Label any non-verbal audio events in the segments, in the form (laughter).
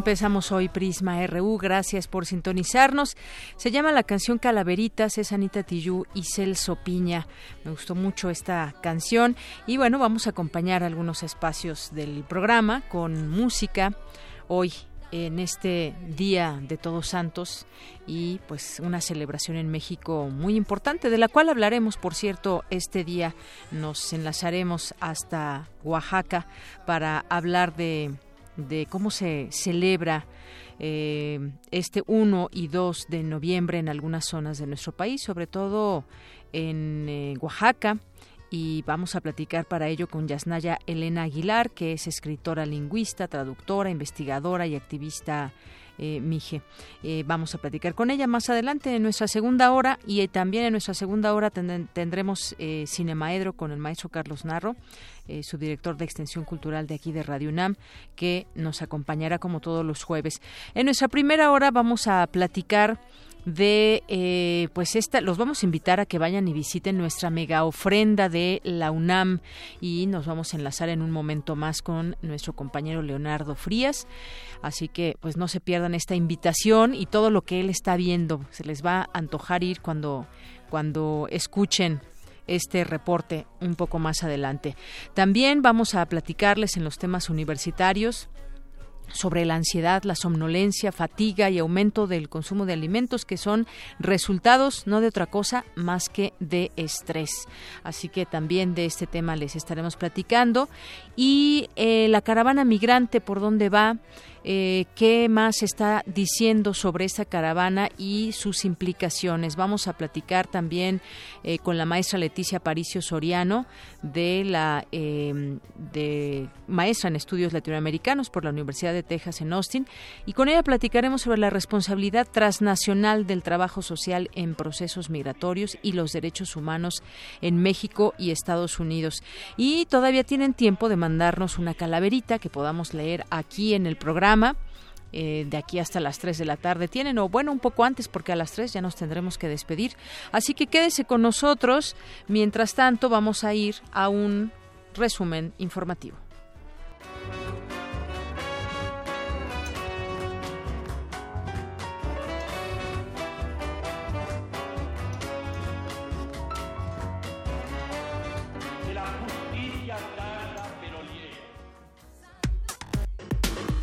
Empezamos hoy Prisma RU. Gracias por sintonizarnos. Se llama la canción Calaveritas, es Anita Tillú y Celso Piña. Me gustó mucho esta canción. Y bueno, vamos a acompañar algunos espacios del programa con música. Hoy en este Día de Todos Santos y pues una celebración en México muy importante de la cual hablaremos por cierto este día nos enlazaremos hasta Oaxaca para hablar de de cómo se celebra eh, este 1 y 2 de noviembre en algunas zonas de nuestro país, sobre todo en eh, Oaxaca. Y vamos a platicar para ello con Yasnaya Elena Aguilar, que es escritora lingüista, traductora, investigadora y activista eh, Mije. Eh, vamos a platicar con ella más adelante en nuestra segunda hora y también en nuestra segunda hora tendremos eh, Cinemaedro con el maestro Carlos Narro, eh, su director de extensión cultural de aquí de Radio UNAM, que nos acompañará como todos los jueves. En nuestra primera hora vamos a platicar de eh, pues esta los vamos a invitar a que vayan y visiten nuestra mega ofrenda de la UNAM. Y nos vamos a enlazar en un momento más con nuestro compañero Leonardo Frías. Así que pues no se pierdan esta invitación y todo lo que él está viendo. Se les va a antojar ir cuando cuando escuchen este reporte un poco más adelante. También vamos a platicarles en los temas universitarios sobre la ansiedad, la somnolencia, fatiga y aumento del consumo de alimentos que son resultados no de otra cosa más que de estrés. Así que también de este tema les estaremos platicando. Y eh, la caravana migrante, ¿por dónde va? Eh, qué más está diciendo sobre esta caravana y sus implicaciones. Vamos a platicar también eh, con la maestra Leticia Paricio Soriano, de la de maestra en estudios latinoamericanos por la Universidad de Texas en Austin, y con ella platicaremos sobre la responsabilidad transnacional del trabajo social en procesos migratorios y los derechos humanos en México y Estados Unidos. Y todavía tienen tiempo de mandarnos una calaverita que podamos leer aquí en el programa eh, de aquí hasta las 3 de la tarde tienen, o bueno, un poco antes, porque a las 3 ya nos tendremos que despedir. Así que quédese con nosotros. Mientras tanto, vamos a ir a un resumen informativo.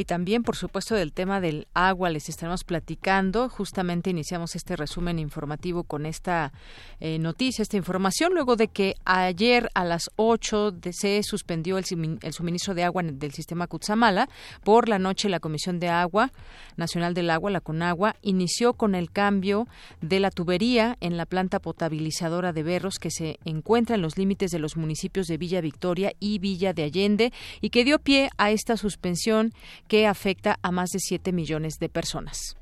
Y también, por supuesto, del tema del agua les estaremos platicando. Justamente iniciamos este resumen informativo con esta eh, noticia, esta información, luego de que ayer a las 8 se suspendió el, suministro de agua del sistema Cutzamala. Por la noche, la Comisión de Agua Nacional del Agua, la CONAGUA, inició con el cambio de la tubería en la planta potabilizadora de Berros que se encuentra en los límites de los municipios de Villa Victoria y Villa de Allende y que dio pie a esta suspensión que afecta a más de 7 millones de personas.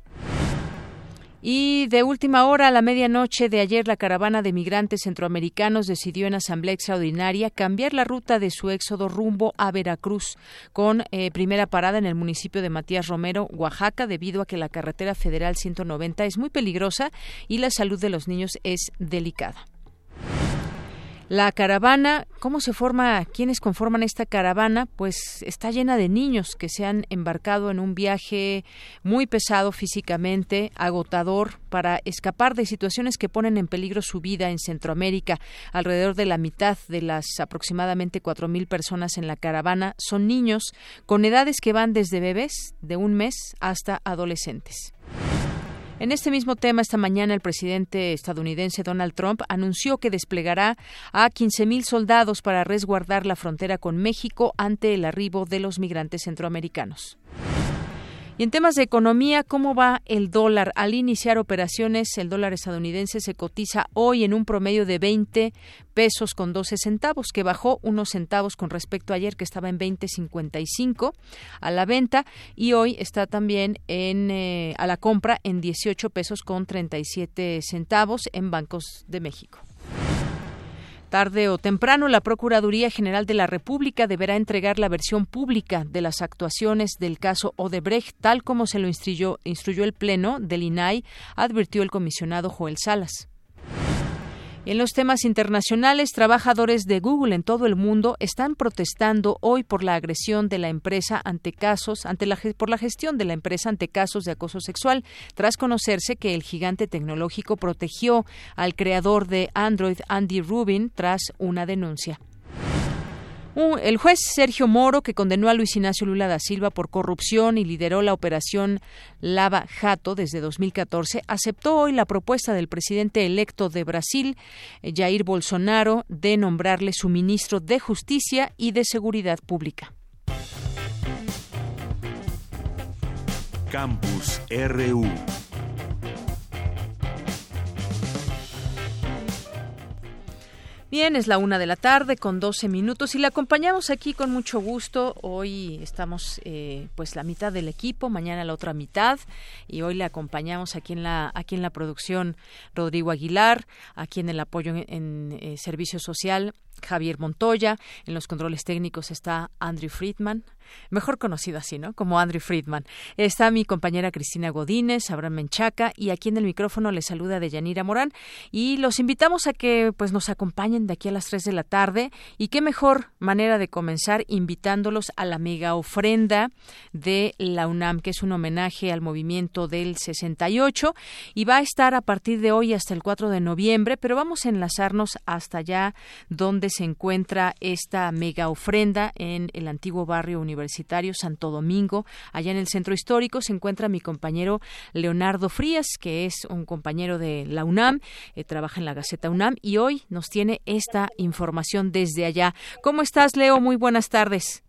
Y de última hora, a la medianoche de ayer, la caravana de migrantes centroamericanos decidió en asamblea extraordinaria cambiar la ruta de su éxodo rumbo a Veracruz, con eh, primera parada en el municipio de Matías Romero, Oaxaca, debido a que la carretera federal 190 es muy peligrosa y la salud de los niños es delicada. La caravana, ¿cómo se forma? ¿Quiénes conforman esta caravana? Pues está llena de niños que se han embarcado en un viaje muy pesado físicamente, agotador, para escapar de situaciones que ponen en peligro su vida en Centroamérica. Alrededor de la mitad de las aproximadamente cuatro mil personas en la caravana son niños con edades que van desde bebés de un mes hasta adolescentes. En este mismo tema, esta mañana el presidente estadounidense Donald Trump anunció que desplegará a 15.000 soldados para resguardar la frontera con México ante el arribo de los migrantes centroamericanos. Y en temas de economía, ¿cómo va el dólar? Al iniciar operaciones, el dólar estadounidense se cotiza hoy en un promedio de 20 pesos con 12 centavos, que bajó unos centavos con respecto a ayer, que estaba en 20.55 a la venta, y hoy está también en, eh, a la compra en 18 pesos con 37 centavos en Bancos de México. Tarde o temprano, la Procuraduría General de la República deberá entregar la versión pública de las actuaciones del caso Odebrecht, tal como se lo instruyó, instruyó el Pleno del INAI, advirtió el comisionado Joel Salas. En los temas internacionales, trabajadores de Google en todo el mundo están protestando hoy por la agresión de la empresa ante casos, ante la, por la gestión de la empresa ante casos de acoso sexual, tras conocerse que el gigante tecnológico protegió al creador de Android, Andy Rubin, tras una denuncia. El juez Sergio Moro, que condenó a Luis Ignacio Lula da Silva por corrupción y lideró la operación Lava Jato desde 2014, aceptó hoy la propuesta del presidente electo de Brasil, eh, Jair Bolsonaro, de nombrarle su ministro de Justicia y de Seguridad Pública. Campus RU Bien, es la una de la tarde con 12 minutos y la acompañamos aquí con mucho gusto. Hoy estamos eh, pues la mitad del equipo, mañana la otra mitad y hoy le acompañamos aquí en la aquí en la producción Rodrigo Aguilar, aquí en el apoyo en, eh, servicio social Javier Montoya, en los controles técnicos está Andrew Friedman, mejor conocido así, ¿no? Como Andrew Friedman. Está mi compañera Cristina Godínez, Abraham Menchaca y aquí en el micrófono le saluda Deyanira Morán y los invitamos a que pues nos acompañen de aquí a las 3 de la tarde y qué mejor manera de comenzar invitándolos a la mega ofrenda de la UNAM, que es un homenaje al movimiento del 68 y va a estar a partir de hoy hasta el 4 de noviembre, pero vamos a enlazarnos hasta allá donde se encuentra esta mega ofrenda en el antiguo barrio universitario Universitario Santo Domingo. Allá en el centro histórico se encuentra mi compañero Leonardo Frías, que es un compañero de la UNAM, eh, trabaja en la Gaceta UNAM y hoy nos tiene esta información desde allá. ¿Cómo estás, Leo? Muy buenas tardes.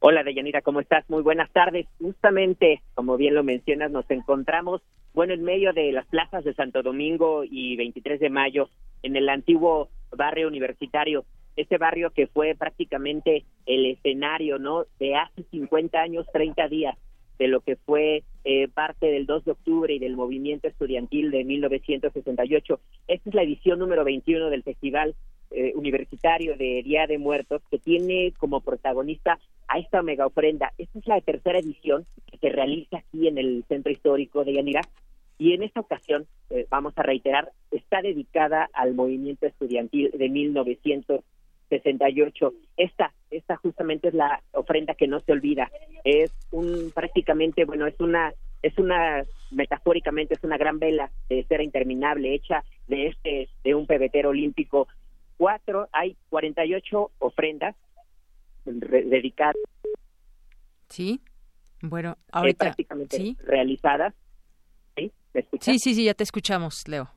Hola, Deyanira, ¿cómo estás? Muy buenas tardes. Justamente, como bien lo mencionas, nos encontramos, bueno, en medio de las plazas de Santo Domingo y 23 de mayo, en el antiguo barrio universitario este barrio que fue prácticamente el escenario, ¿no? De hace 50 años, 30 días, de lo que fue eh, parte del 2 de octubre y del movimiento estudiantil de 1968. Esta es la edición número 21 del Festival eh, Universitario de Día de Muertos, que tiene como protagonista a esta mega ofrenda. Esta es la tercera edición que se realiza aquí en el Centro Histórico de Yanira. Y en esta ocasión, eh, vamos a reiterar, está dedicada al movimiento estudiantil de 1968 68. Esta, esta justamente es la ofrenda que no se olvida. Es un prácticamente, bueno, es una es una metafóricamente es una gran vela de cera interminable hecha de este de un pebetero olímpico. Cuatro, hay 48 ofrendas dedicadas. Sí. Bueno, ahorita prácticamente ¿sí? realizadas. ¿Sí? sí, sí, sí, ya te escuchamos, Leo.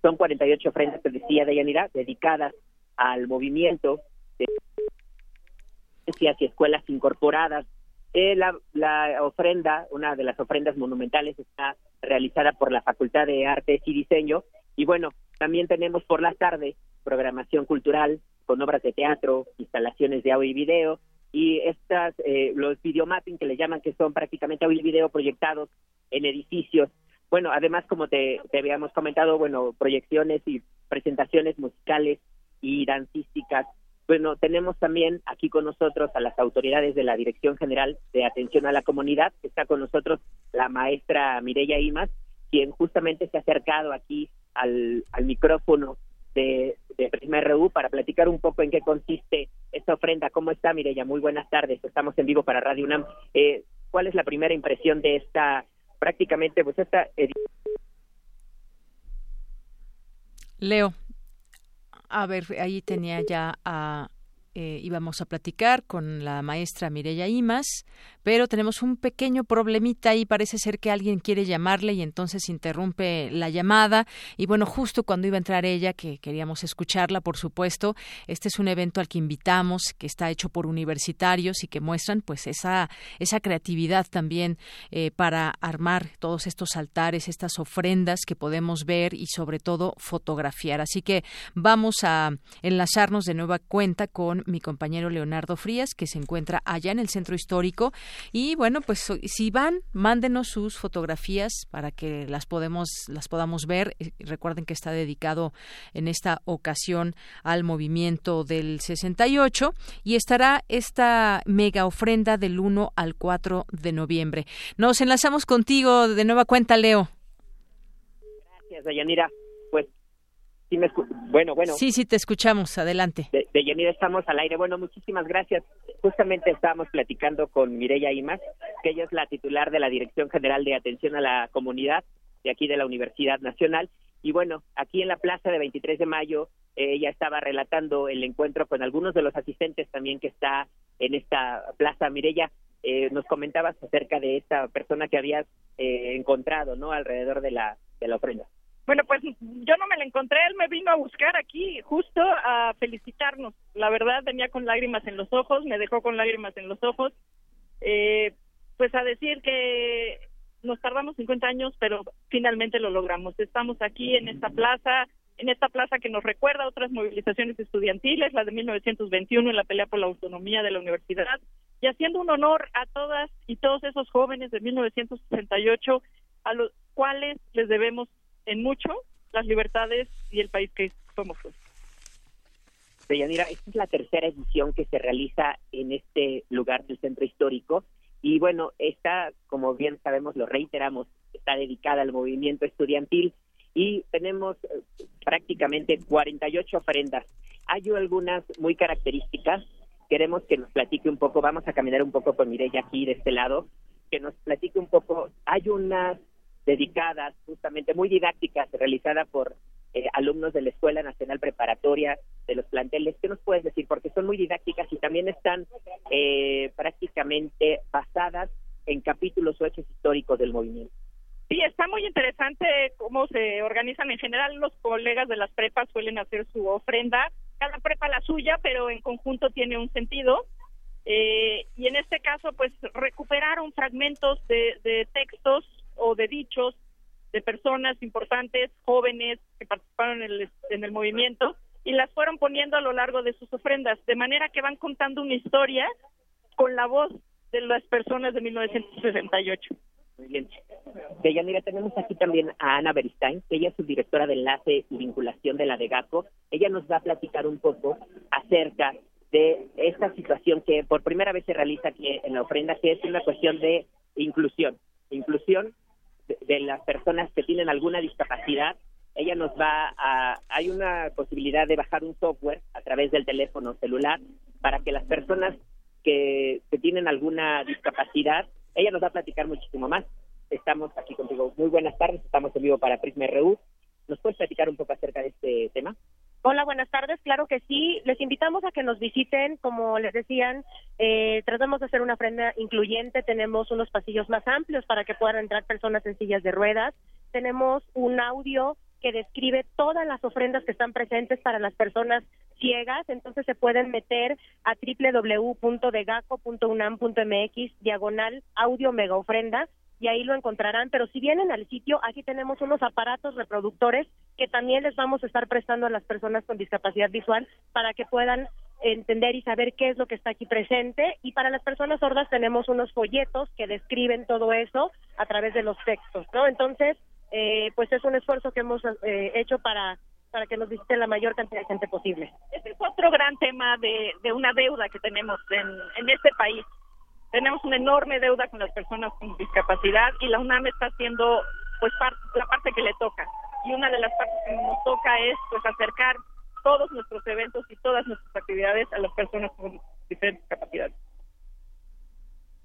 Son 48 ofrendas, que decía Deyanira, dedicadas al movimiento de y escuelas incorporadas. Eh, la, la, ofrenda, una de las ofrendas monumentales, está realizada por la Facultad de Artes y Diseño. Y bueno, también tenemos por la tarde programación cultural con obras de teatro, instalaciones de audio y video, y estas, eh, los videomapping que le llaman, que son prácticamente audio y video proyectados en edificios bueno, además, como te, habíamos comentado, bueno, proyecciones y presentaciones musicales y dancísticas. Bueno, tenemos también aquí con nosotros a las autoridades de la Dirección General de Atención a la Comunidad. Está con nosotros la maestra Mireya Imas, quien justamente se ha acercado aquí al, al micrófono de, de Prisma RU para platicar un poco en qué consiste esta ofrenda. ¿Cómo está, Mireya? Muy buenas tardes. Estamos en vivo para Radio UNAM. Eh, ¿Cuál es la primera impresión de esta, prácticamente, pues esta Leo, a ver, ahí tenía ya a eh, íbamos a platicar con la maestra Mireya Imas, pero tenemos un pequeño problemita y parece ser que alguien quiere llamarle y entonces interrumpe la llamada. Y bueno, justo cuando iba a entrar ella, que queríamos escucharla, por supuesto, este es un evento al que invitamos, que está hecho por universitarios y que muestran pues esa, esa creatividad también eh, para armar todos estos altares, estas ofrendas que podemos ver y sobre todo fotografiar. Así que vamos a enlazarnos de nueva cuenta con mi compañero Leonardo Frías, que se encuentra allá en el centro histórico y bueno, pues si van, mándenos sus fotografías para que las podemos las podamos ver. Eh, recuerden que está dedicado en esta ocasión al movimiento del 68 y estará esta mega ofrenda del 1 al 4 de noviembre. Nos enlazamos contigo de nueva cuenta, Leo. Gracias, Dayanira bueno, bueno. Sí, sí, te escuchamos. Adelante. De, de estamos al aire. Bueno, muchísimas gracias. Justamente estábamos platicando con Mireya Imas, que ella es la titular de la Dirección General de Atención a la Comunidad de aquí de la Universidad Nacional. Y bueno, aquí en la plaza de 23 de mayo, eh, ella estaba relatando el encuentro con algunos de los asistentes también que está en esta plaza. Mireya, eh, nos comentabas acerca de esta persona que habías eh, encontrado, ¿no? Alrededor de la, de la ofrenda. Bueno, pues yo no me la encontré, él me vino a buscar aquí justo a felicitarnos. La verdad venía con lágrimas en los ojos, me dejó con lágrimas en los ojos, eh, pues a decir que nos tardamos 50 años, pero finalmente lo logramos. Estamos aquí en esta plaza, en esta plaza que nos recuerda a otras movilizaciones estudiantiles, la de 1921 en la pelea por la autonomía de la universidad, y haciendo un honor a todas y todos esos jóvenes de 1968 a los cuales les debemos en mucho las libertades y el país que somos hoy. Deyanira, esta es la tercera edición que se realiza en este lugar del centro histórico y bueno, esta, como bien sabemos, lo reiteramos, está dedicada al movimiento estudiantil y tenemos eh, prácticamente 48 ofrendas. Hay algunas muy características, queremos que nos platique un poco, vamos a caminar un poco con Mireya aquí de este lado, que nos platique un poco, hay unas dedicadas, justamente muy didácticas, realizadas por eh, alumnos de la Escuela Nacional Preparatoria de los planteles. ¿Qué nos puedes decir? Porque son muy didácticas y también están eh, prácticamente basadas en capítulos o hechos históricos del movimiento. Sí, está muy interesante cómo se organizan en general los colegas de las prepas suelen hacer su ofrenda, cada prepa la suya, pero en conjunto tiene un sentido. Eh, y en este caso, pues recuperaron fragmentos de, de textos o de dichos de personas importantes, jóvenes que participaron en el, en el movimiento y las fueron poniendo a lo largo de sus ofrendas, de manera que van contando una historia con la voz de las personas de 1968. Muy bien. Deyanira, tenemos aquí también a Ana Beristain, que ella es subdirectora de enlace y vinculación de la DEGACO. Ella nos va a platicar un poco acerca de esta situación que por primera vez se realiza aquí en la ofrenda, que es una cuestión de inclusión. Inclusión de, las personas que tienen alguna discapacidad, ella nos va a, hay una posibilidad de bajar un software a través del teléfono celular para que las personas que, que tienen alguna discapacidad, ella nos va a platicar muchísimo más. Estamos aquí contigo. Muy buenas tardes, estamos en vivo para Prisma RU. ¿Nos puedes platicar un poco acerca de este tema? Hola, buenas tardes. Claro que sí. Les invitamos a que nos visiten. Como les decían, eh, tratamos de hacer una ofrenda incluyente. Tenemos unos pasillos más amplios para que puedan entrar personas en sillas de ruedas. Tenemos un audio que describe todas las ofrendas que están presentes para las personas ciegas. Entonces se pueden meter a www.degaco.unam.mx diagonal audio mega ofrenda y ahí lo encontrarán. Pero si vienen al sitio, aquí tenemos unos aparatos reproductores que también les vamos a estar prestando a las personas con discapacidad visual para que puedan entender y saber qué es lo que está aquí presente. Y para las personas sordas tenemos unos folletos que describen todo eso a través de los textos, ¿no? Entonces, eh, pues es un esfuerzo que hemos eh, hecho para para que nos visite la mayor cantidad de gente posible. Ese es otro gran tema de, de una deuda que tenemos en, en este país. Tenemos una enorme deuda con las personas con discapacidad y la UNAM está haciendo pues la parte que le toca. Y una de las partes que nos toca es pues acercar todos nuestros eventos y todas nuestras actividades a las personas con diferentes capacidades.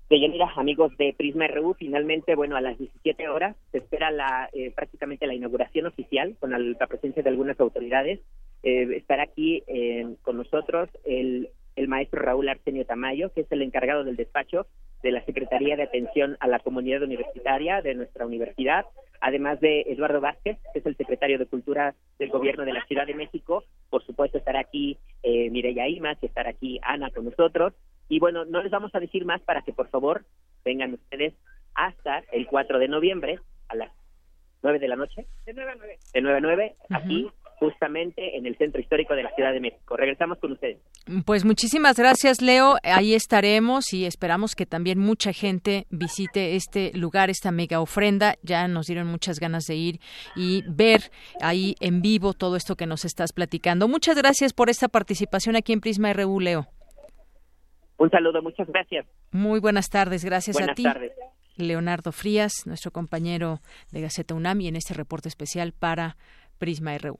Deyanira, amigos de Prisma RU, finalmente, bueno, a las 17 horas se espera la eh, prácticamente la inauguración oficial con la, presencia de algunas autoridades. Eh, estará aquí eh, con nosotros el, el maestro Raúl Arsenio Tamayo, que es el encargado del despacho de la Secretaría de Atención a la Comunidad Universitaria de nuestra universidad, además de Eduardo Vázquez, que es el secretario de Cultura del Gobierno de la Ciudad de México. Por supuesto, estará aquí eh, Mireya Imas, estará aquí Ana con nosotros. Y bueno, no les vamos a decir más para que por favor vengan ustedes hasta el 4 de noviembre a las 9 de la noche. De 9 a 9. De 9 a 9, aquí justamente en el centro histórico de la Ciudad de México. Regresamos con ustedes. Pues muchísimas gracias, Leo. Ahí estaremos y esperamos que también mucha gente visite este lugar, esta mega ofrenda. Ya nos dieron muchas ganas de ir y ver ahí en vivo todo esto que nos estás platicando. Muchas gracias por esta participación aquí en Prisma RU, Leo. Un saludo, muchas gracias. Muy buenas tardes, gracias a ti. Buenas tardes. Leonardo Frías, nuestro compañero de Gaceta UNAM y en este reporte especial para Prisma RU.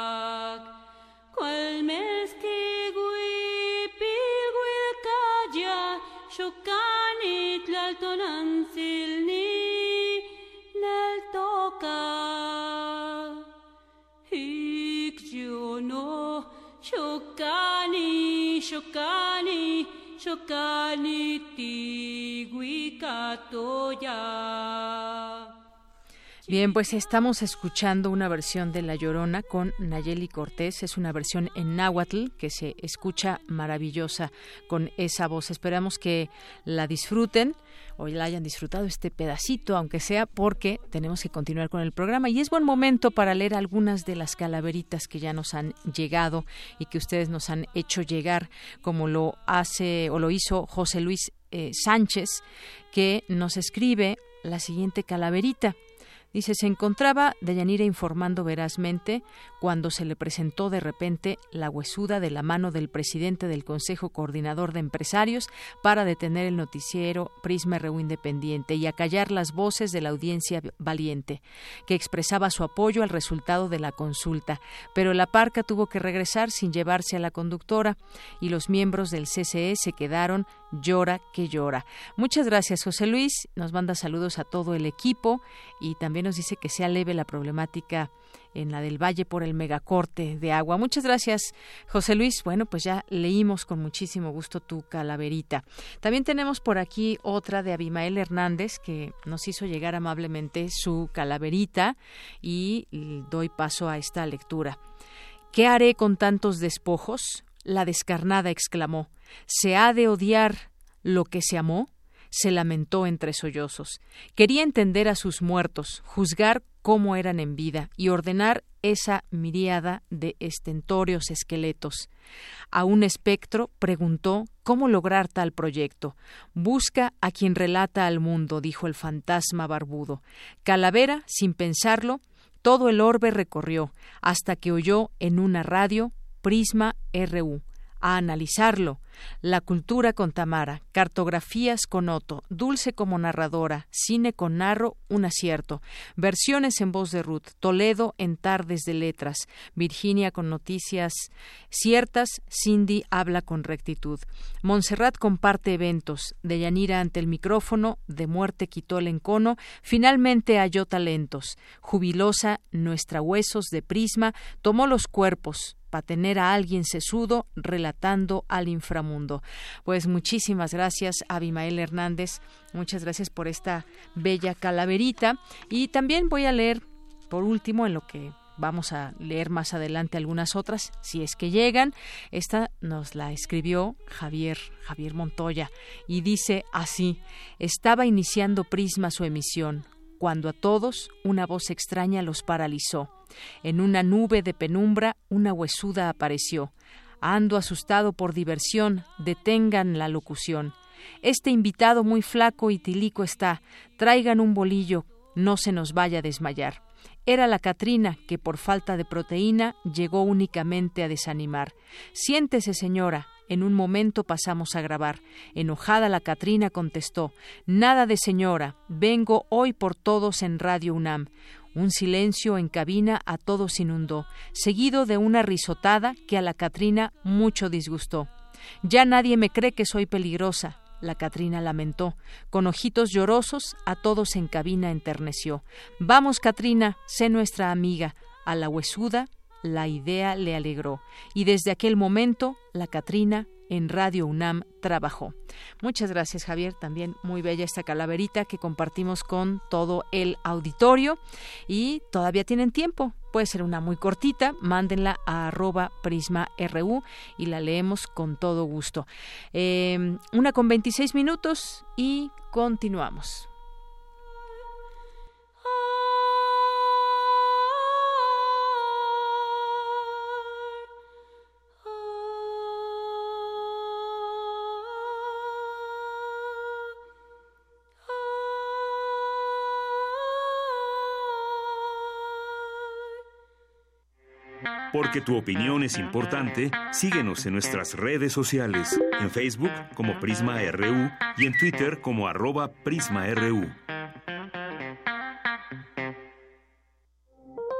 chokani tigui katoya. Bien, pues estamos escuchando una versión de La Llorona con Nayeli Cortés. Es una versión en náhuatl que se escucha maravillosa con esa voz. Esperamos que la disfruten hoy la hayan disfrutado este pedacito, aunque sea porque tenemos que continuar con el programa. Y es buen momento para leer algunas de las calaveritas que ya nos han llegado y que ustedes nos han hecho llegar, como lo hace o lo hizo José Luis eh, Sánchez, que nos escribe la siguiente calaverita. Dice, se encontraba Deyanira informando verazmente cuando se le presentó de repente la huesuda de la mano del presidente del Consejo Coordinador de Empresarios para detener el noticiero Prisma RU Independiente y acallar las voces de la audiencia valiente, que expresaba su apoyo al resultado de la consulta. Pero la parca tuvo que regresar sin llevarse a la conductora y los miembros del CCE se quedaron llora que llora. Muchas gracias, José Luis. Nos manda saludos a todo el equipo y también nos dice que sea leve la problemática en la del Valle por el megacorte de agua. Muchas gracias, José Luis. Bueno, pues ya leímos con muchísimo gusto tu calaverita. También tenemos por aquí otra de Abimael Hernández que nos hizo llegar amablemente su calaverita y doy paso a esta lectura. ¿Qué haré con tantos despojos? La descarnada exclamó. ¿Se ha de odiar lo que se amó? se lamentó entre sollozos. Quería entender a sus muertos, juzgar cómo eran en vida y ordenar esa miríada de estentóreos esqueletos. A un espectro preguntó cómo lograr tal proyecto. Busca a quien relata al mundo, dijo el fantasma barbudo. Calavera, sin pensarlo, todo el orbe recorrió, hasta que oyó en una radio Prisma RU a analizarlo. La cultura con Tamara, cartografías con Otto, dulce como narradora, cine con Narro, un acierto, versiones en voz de Ruth, Toledo en tardes de letras, Virginia con noticias ciertas, Cindy habla con rectitud, Montserrat comparte eventos, Deyanira ante el micrófono, de muerte quitó el encono, finalmente halló talentos, jubilosa nuestra huesos de prisma, tomó los cuerpos, para tener a alguien sesudo relatando al inframundo. Pues muchísimas gracias, Abimael Hernández. Muchas gracias por esta bella calaverita. Y también voy a leer, por último, en lo que vamos a leer más adelante algunas otras, si es que llegan. Esta nos la escribió Javier, Javier Montoya, y dice así, estaba iniciando Prisma su emisión, cuando a todos una voz extraña los paralizó. En una nube de penumbra una huesuda apareció. Ando asustado por diversión, detengan la locución. Este invitado muy flaco y tilico está. Traigan un bolillo, no se nos vaya a desmayar. Era la Catrina, que por falta de proteína llegó únicamente a desanimar. Siéntese, señora. En un momento pasamos a grabar. Enojada la Catrina contestó Nada de señora. Vengo hoy por todos en Radio UNAM. Un silencio en cabina a todos inundó, seguido de una risotada que a la Catrina mucho disgustó. Ya nadie me cree que soy peligrosa. La Catrina lamentó. Con ojitos llorosos, a todos en cabina enterneció. Vamos, Catrina, sé nuestra amiga. A la huesuda, la idea le alegró. Y desde aquel momento, la Catrina en Radio UNAM trabajó. Muchas gracias, Javier. También muy bella esta calaverita que compartimos con todo el auditorio. Y todavía tienen tiempo. Puede ser una muy cortita. Mándenla a arroba prisma.ru y la leemos con todo gusto. Eh, una con 26 minutos y continuamos. Porque tu opinión es importante, síguenos en nuestras redes sociales, en Facebook como Prisma RU y en Twitter como arroba PrismaRU.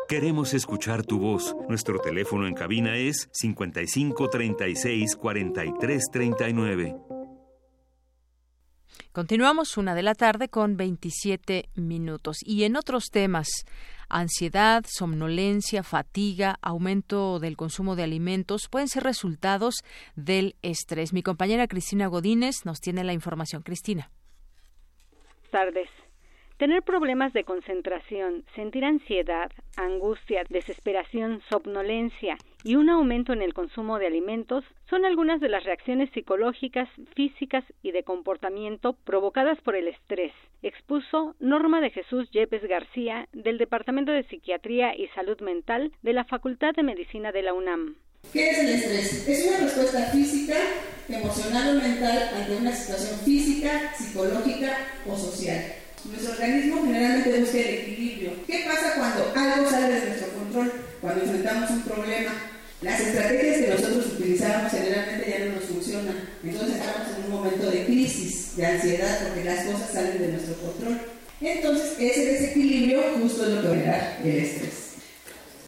Queremos escuchar tu voz. Nuestro teléfono en cabina es 55 36 43 39. Continuamos una de la tarde con 27 minutos. Y en otros temas, ansiedad, somnolencia, fatiga, aumento del consumo de alimentos pueden ser resultados del estrés. Mi compañera Cristina Godínez nos tiene la información. Cristina. Tardes. Tener problemas de concentración, sentir ansiedad, angustia, desesperación, somnolencia y un aumento en el consumo de alimentos son algunas de las reacciones psicológicas, físicas y de comportamiento provocadas por el estrés, expuso Norma de Jesús Yepes García del Departamento de Psiquiatría y Salud Mental de la Facultad de Medicina de la UNAM. ¿Qué es el estrés? Es una respuesta física, emocional o mental ante una situación física, psicológica o social. Nuestro organismo generalmente busca el equilibrio. ¿Qué pasa cuando algo sale de nuestro control? Cuando enfrentamos un problema. Las estrategias que nosotros utilizamos generalmente ya no nos funcionan. Entonces estamos en un momento de crisis, de ansiedad, porque las cosas salen de nuestro control. Entonces ese desequilibrio justo es lo que genera el estrés.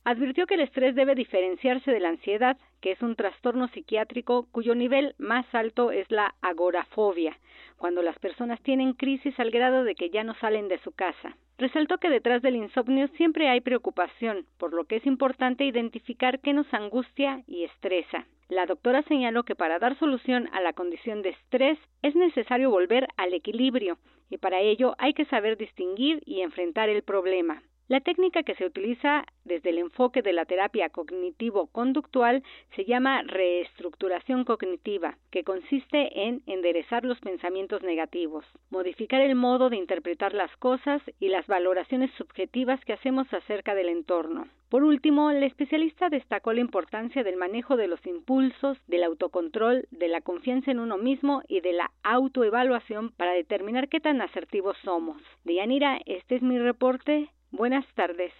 Advirtió que el estrés debe diferenciarse de la ansiedad, que es un trastorno psiquiátrico cuyo nivel más alto es la agorafobia, cuando las personas tienen crisis al grado de que ya no salen de su casa. Resaltó que detrás del insomnio siempre hay preocupación, por lo que es importante identificar qué nos angustia y estresa. La doctora señaló que para dar solución a la condición de estrés es necesario volver al equilibrio y para ello hay que saber distinguir y enfrentar el problema. La técnica que se utiliza desde el enfoque de la terapia cognitivo-conductual se llama reestructuración cognitiva, que consiste en enderezar los pensamientos negativos, modificar el modo de interpretar las cosas y las valoraciones subjetivas que hacemos acerca del entorno. Por último, el especialista destacó la importancia del manejo de los impulsos, del autocontrol, de la confianza en uno mismo y de la autoevaluación para determinar qué tan asertivos somos. Deyanira, este es mi reporte. Buenas tardes.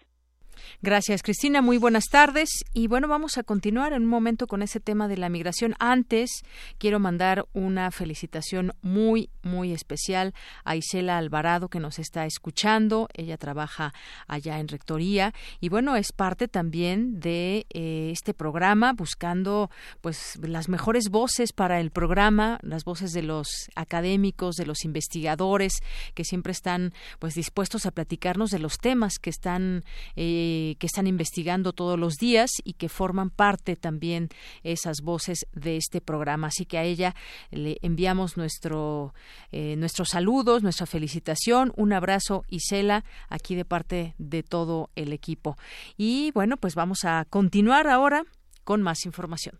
Gracias, Cristina. Muy buenas tardes. Y bueno, vamos a continuar en un momento con ese tema de la migración. Antes, quiero mandar una felicitación muy, muy especial a Isela Alvarado, que nos está escuchando. Ella trabaja allá en Rectoría y bueno, es parte también de eh, este programa, buscando pues las mejores voces para el programa, las voces de los académicos, de los investigadores, que siempre están pues dispuestos a platicarnos de los temas que están eh, eh, que están investigando todos los días y que forman parte también esas voces de este programa. Así que a ella le enviamos nuestro, eh, nuestros saludos, nuestra felicitación, un abrazo, Isela, aquí de parte de todo el equipo. Y bueno, pues vamos a continuar ahora con más información.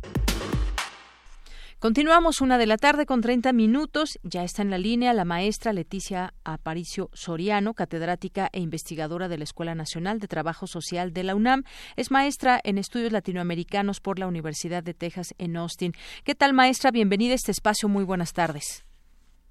Continuamos una de la tarde con 30 minutos. Ya está en la línea la maestra Leticia Aparicio Soriano, catedrática e investigadora de la Escuela Nacional de Trabajo Social de la UNAM. Es maestra en estudios latinoamericanos por la Universidad de Texas en Austin. ¿Qué tal, maestra? Bienvenida a este espacio. Muy buenas tardes.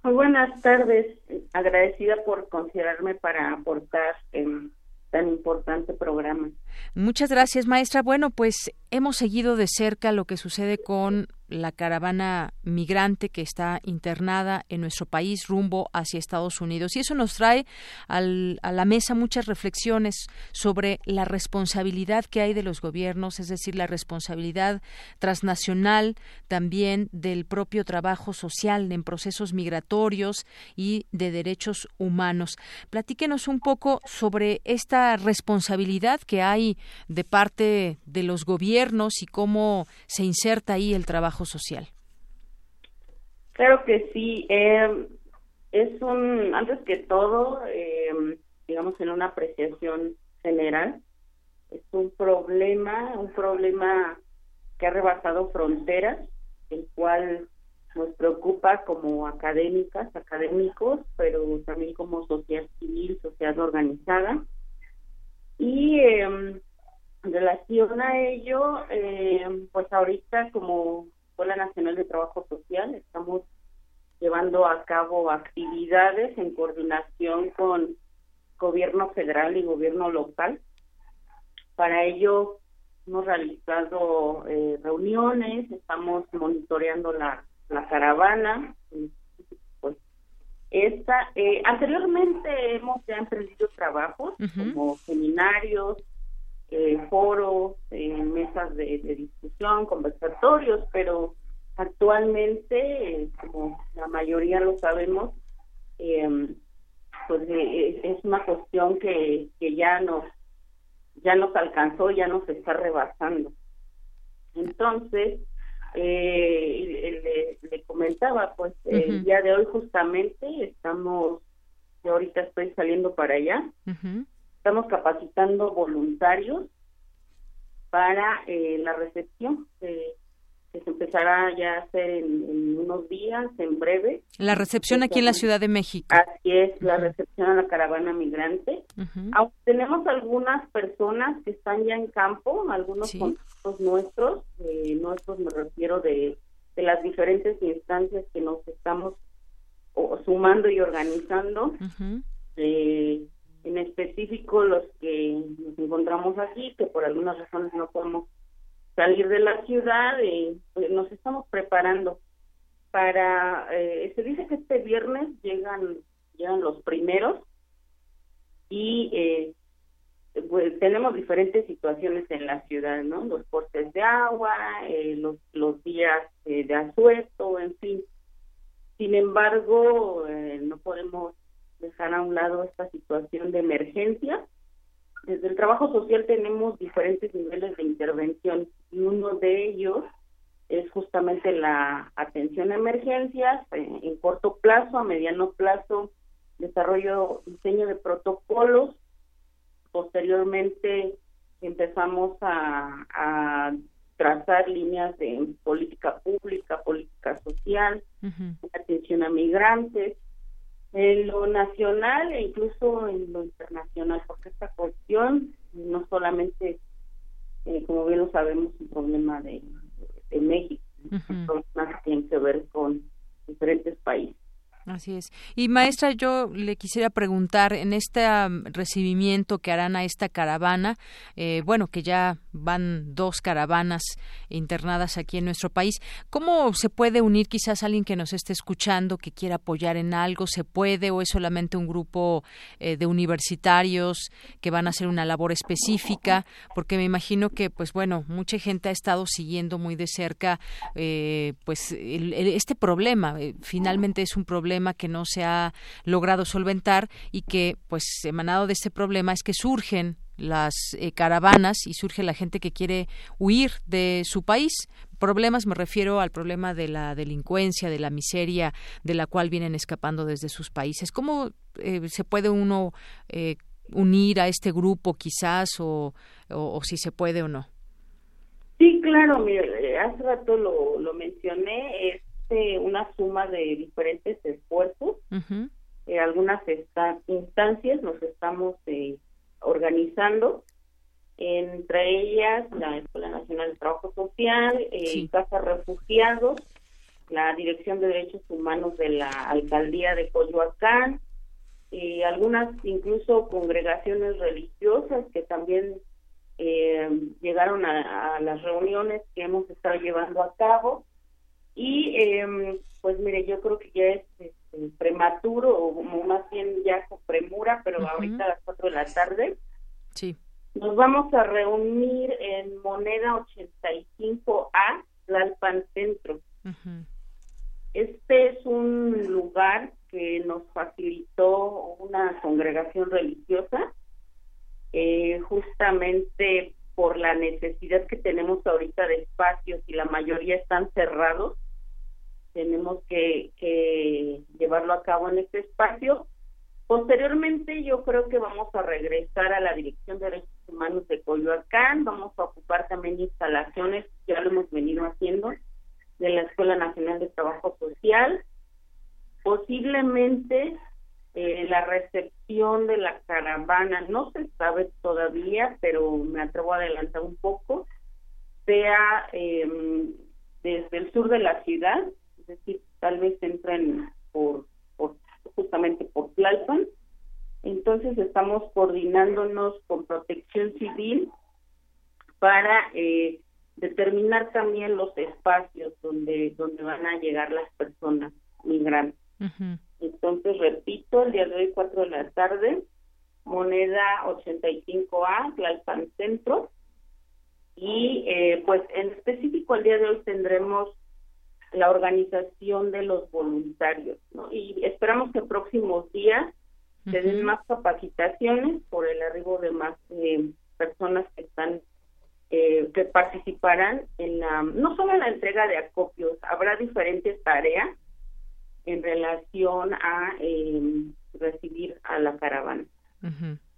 Muy buenas tardes. Agradecida por considerarme para aportar en tan importante programa. Muchas gracias, maestra. Bueno, pues hemos seguido de cerca lo que sucede con la caravana migrante que está internada en nuestro país rumbo hacia Estados Unidos. Y eso nos trae al, a la mesa muchas reflexiones sobre la responsabilidad que hay de los gobiernos, es decir, la responsabilidad transnacional también del propio trabajo social en procesos migratorios y de derechos humanos. Platíquenos un poco sobre esta responsabilidad que hay de parte de los gobiernos y cómo se inserta ahí el trabajo social. Claro que sí. Eh, es un, antes que todo, eh, digamos en una apreciación general, es un problema, un problema que ha rebasado fronteras, el cual nos preocupa como académicas, académicos, pero también como sociedad civil, sociedad organizada. Y eh, en relación a ello, pues ahorita como Escuela Nacional de Trabajo Social estamos llevando a cabo actividades en coordinación con gobierno federal y gobierno local. Para ello hemos realizado eh, reuniones, estamos monitoreando la, la caravana. Pues esta, eh, anteriormente hemos ya emprendido trabajos como seminarios, eh, foros, eh, mesas de, discusión, conversatorios, pero actualmente, como la mayoría lo sabemos, em, pues eh, es una cuestión que, que ya nos ya nos alcanzó, ya nos está rebasando. Entonces, le, le, comentaba, pues el día de hoy justamente estamos, yo ahorita estoy saliendo para allá, Estamos capacitando voluntarios para eh, la recepción que se empezará ya a hacer en, unos días, en breve. La recepción aquí en la Ciudad de México. Así es, la recepción a la caravana migrante. Aunque tenemos algunas personas que están ya en campo, algunos contactos nuestros, eh, nuestros me refiero de, de las diferentes instancias que nos estamos sumando y organizando. eh, en específico los que nos encontramos aquí, que por algunas razones no podemos salir de la ciudad, eh, pues nos estamos preparando para, eh, se dice que este viernes llegan, llegan los primeros y eh, pues tenemos diferentes situaciones en la ciudad, ¿no? Los cortes de agua, eh, los, los días de asueto, en fin. Sin embargo, no podemos dejar a un lado esta situación de emergencia. Desde el trabajo social tenemos diferentes niveles de intervención y uno de ellos es justamente la atención a emergencias eh, en corto plazo, a mediano plazo, desarrollo, diseño de protocolos. Posteriormente empezamos a, a trazar líneas de política pública, política social, atención a migrantes, en lo nacional e incluso en lo internacional, porque esta cuestión no solamente, eh, como bien lo sabemos, un problema de, de México, uh -huh. que tienen que ver con diferentes países. Así es. Y maestra, yo le quisiera preguntar, en este recibimiento que harán a esta caravana, eh, bueno, que ya van dos caravanas internadas aquí en nuestro país, ¿cómo se puede unir quizás alguien que nos esté escuchando, que quiera apoyar en algo? ¿Se puede o es solamente un grupo eh, de universitarios que van a hacer una labor específica? Porque me imagino que, pues bueno, mucha gente ha estado siguiendo muy de cerca, eh, pues, este problema. finalmente es un problema que no se ha logrado solventar y que, pues, emanado de este problema es que surgen las eh, caravanas y surge la gente que quiere huir de su país. Problemas, me refiero al problema de la delincuencia, de la miseria de la cual vienen escapando desde sus países. ¿Cómo eh, se puede uno eh, unir a este grupo quizás o, o, si se puede o no? Sí, claro, mire, hace rato lo, lo mencioné, una suma de diferentes esfuerzos. Eh, algunas instancias nos estamos eh, organizando, entre ellas la Escuela Nacional de Trabajo Social, eh, Casa Refugiados, la Dirección de Derechos Humanos de la Alcaldía de Coyoacán, y algunas incluso congregaciones religiosas que también llegaron a, las reuniones que hemos estado llevando a cabo y eh, pues mire, yo creo que ya es este, prematuro o más bien ya con premura, pero ahorita a las 4 de la tarde. Sí. Nos vamos a reunir en Moneda 85A, Tlalpan Centro. Este es un lugar que nos facilitó una congregación religiosa, eh, justamente por la necesidad que tenemos ahorita de espacios y la mayoría están cerrados, tenemos que, llevarlo a cabo en este espacio. Posteriormente yo creo que vamos a regresar a la Dirección de Derechos Humanos de Coyoacán, vamos a ocupar también instalaciones, ya lo hemos venido haciendo, de la Escuela Nacional de Trabajo Social. Posiblemente eh, la recepción de la caravana, no se sabe todavía, pero me atrevo a adelantar un poco, sea em, desde el sur de la ciudad, es decir, tal vez entren por, por justamente por Tlalpan. Entonces estamos coordinándonos con Protección Civil para eh, determinar también los espacios donde donde van a llegar las personas migrantes. Entonces, repito, el día de hoy, 4 de la tarde, moneda 85A, Tlalpan Centro. Y eh, pues en específico el día de hoy tendremos la organización de los voluntarios, ¿no? Y esperamos que en próximos días se den más capacitaciones por el arribo de más eh, personas que están eh, que participarán en la no solo en la entrega de acopios, habrá diferentes tareas en relación a em, recibir a la caravana.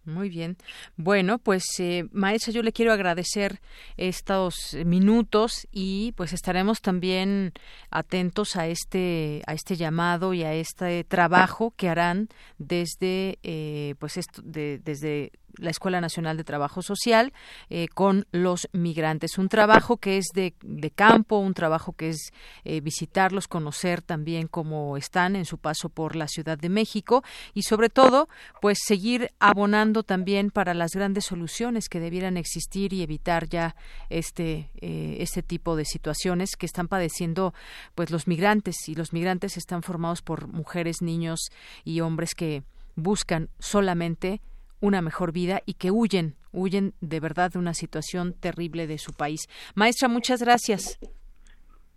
Muy bien. Bueno, pues eh, maestra, yo le quiero agradecer estos minutos y pues estaremos también atentos a este a este llamado y a este trabajo que harán desde eh, pues esto, de, desde la Escuela Nacional de Trabajo Social eh, con los migrantes. Un trabajo que es de, de campo, un trabajo que es eh, visitarlos, conocer también cómo están en su paso por la Ciudad de México y sobre todo, pues seguir abonando también para las grandes soluciones que debieran existir y evitar ya este, eh, este tipo de situaciones que están padeciendo pues los migrantes y los migrantes están formados por mujeres, niños y hombres que buscan solamente una mejor vida y que huyen, huyen de verdad de una situación terrible de su país. Maestra, muchas gracias.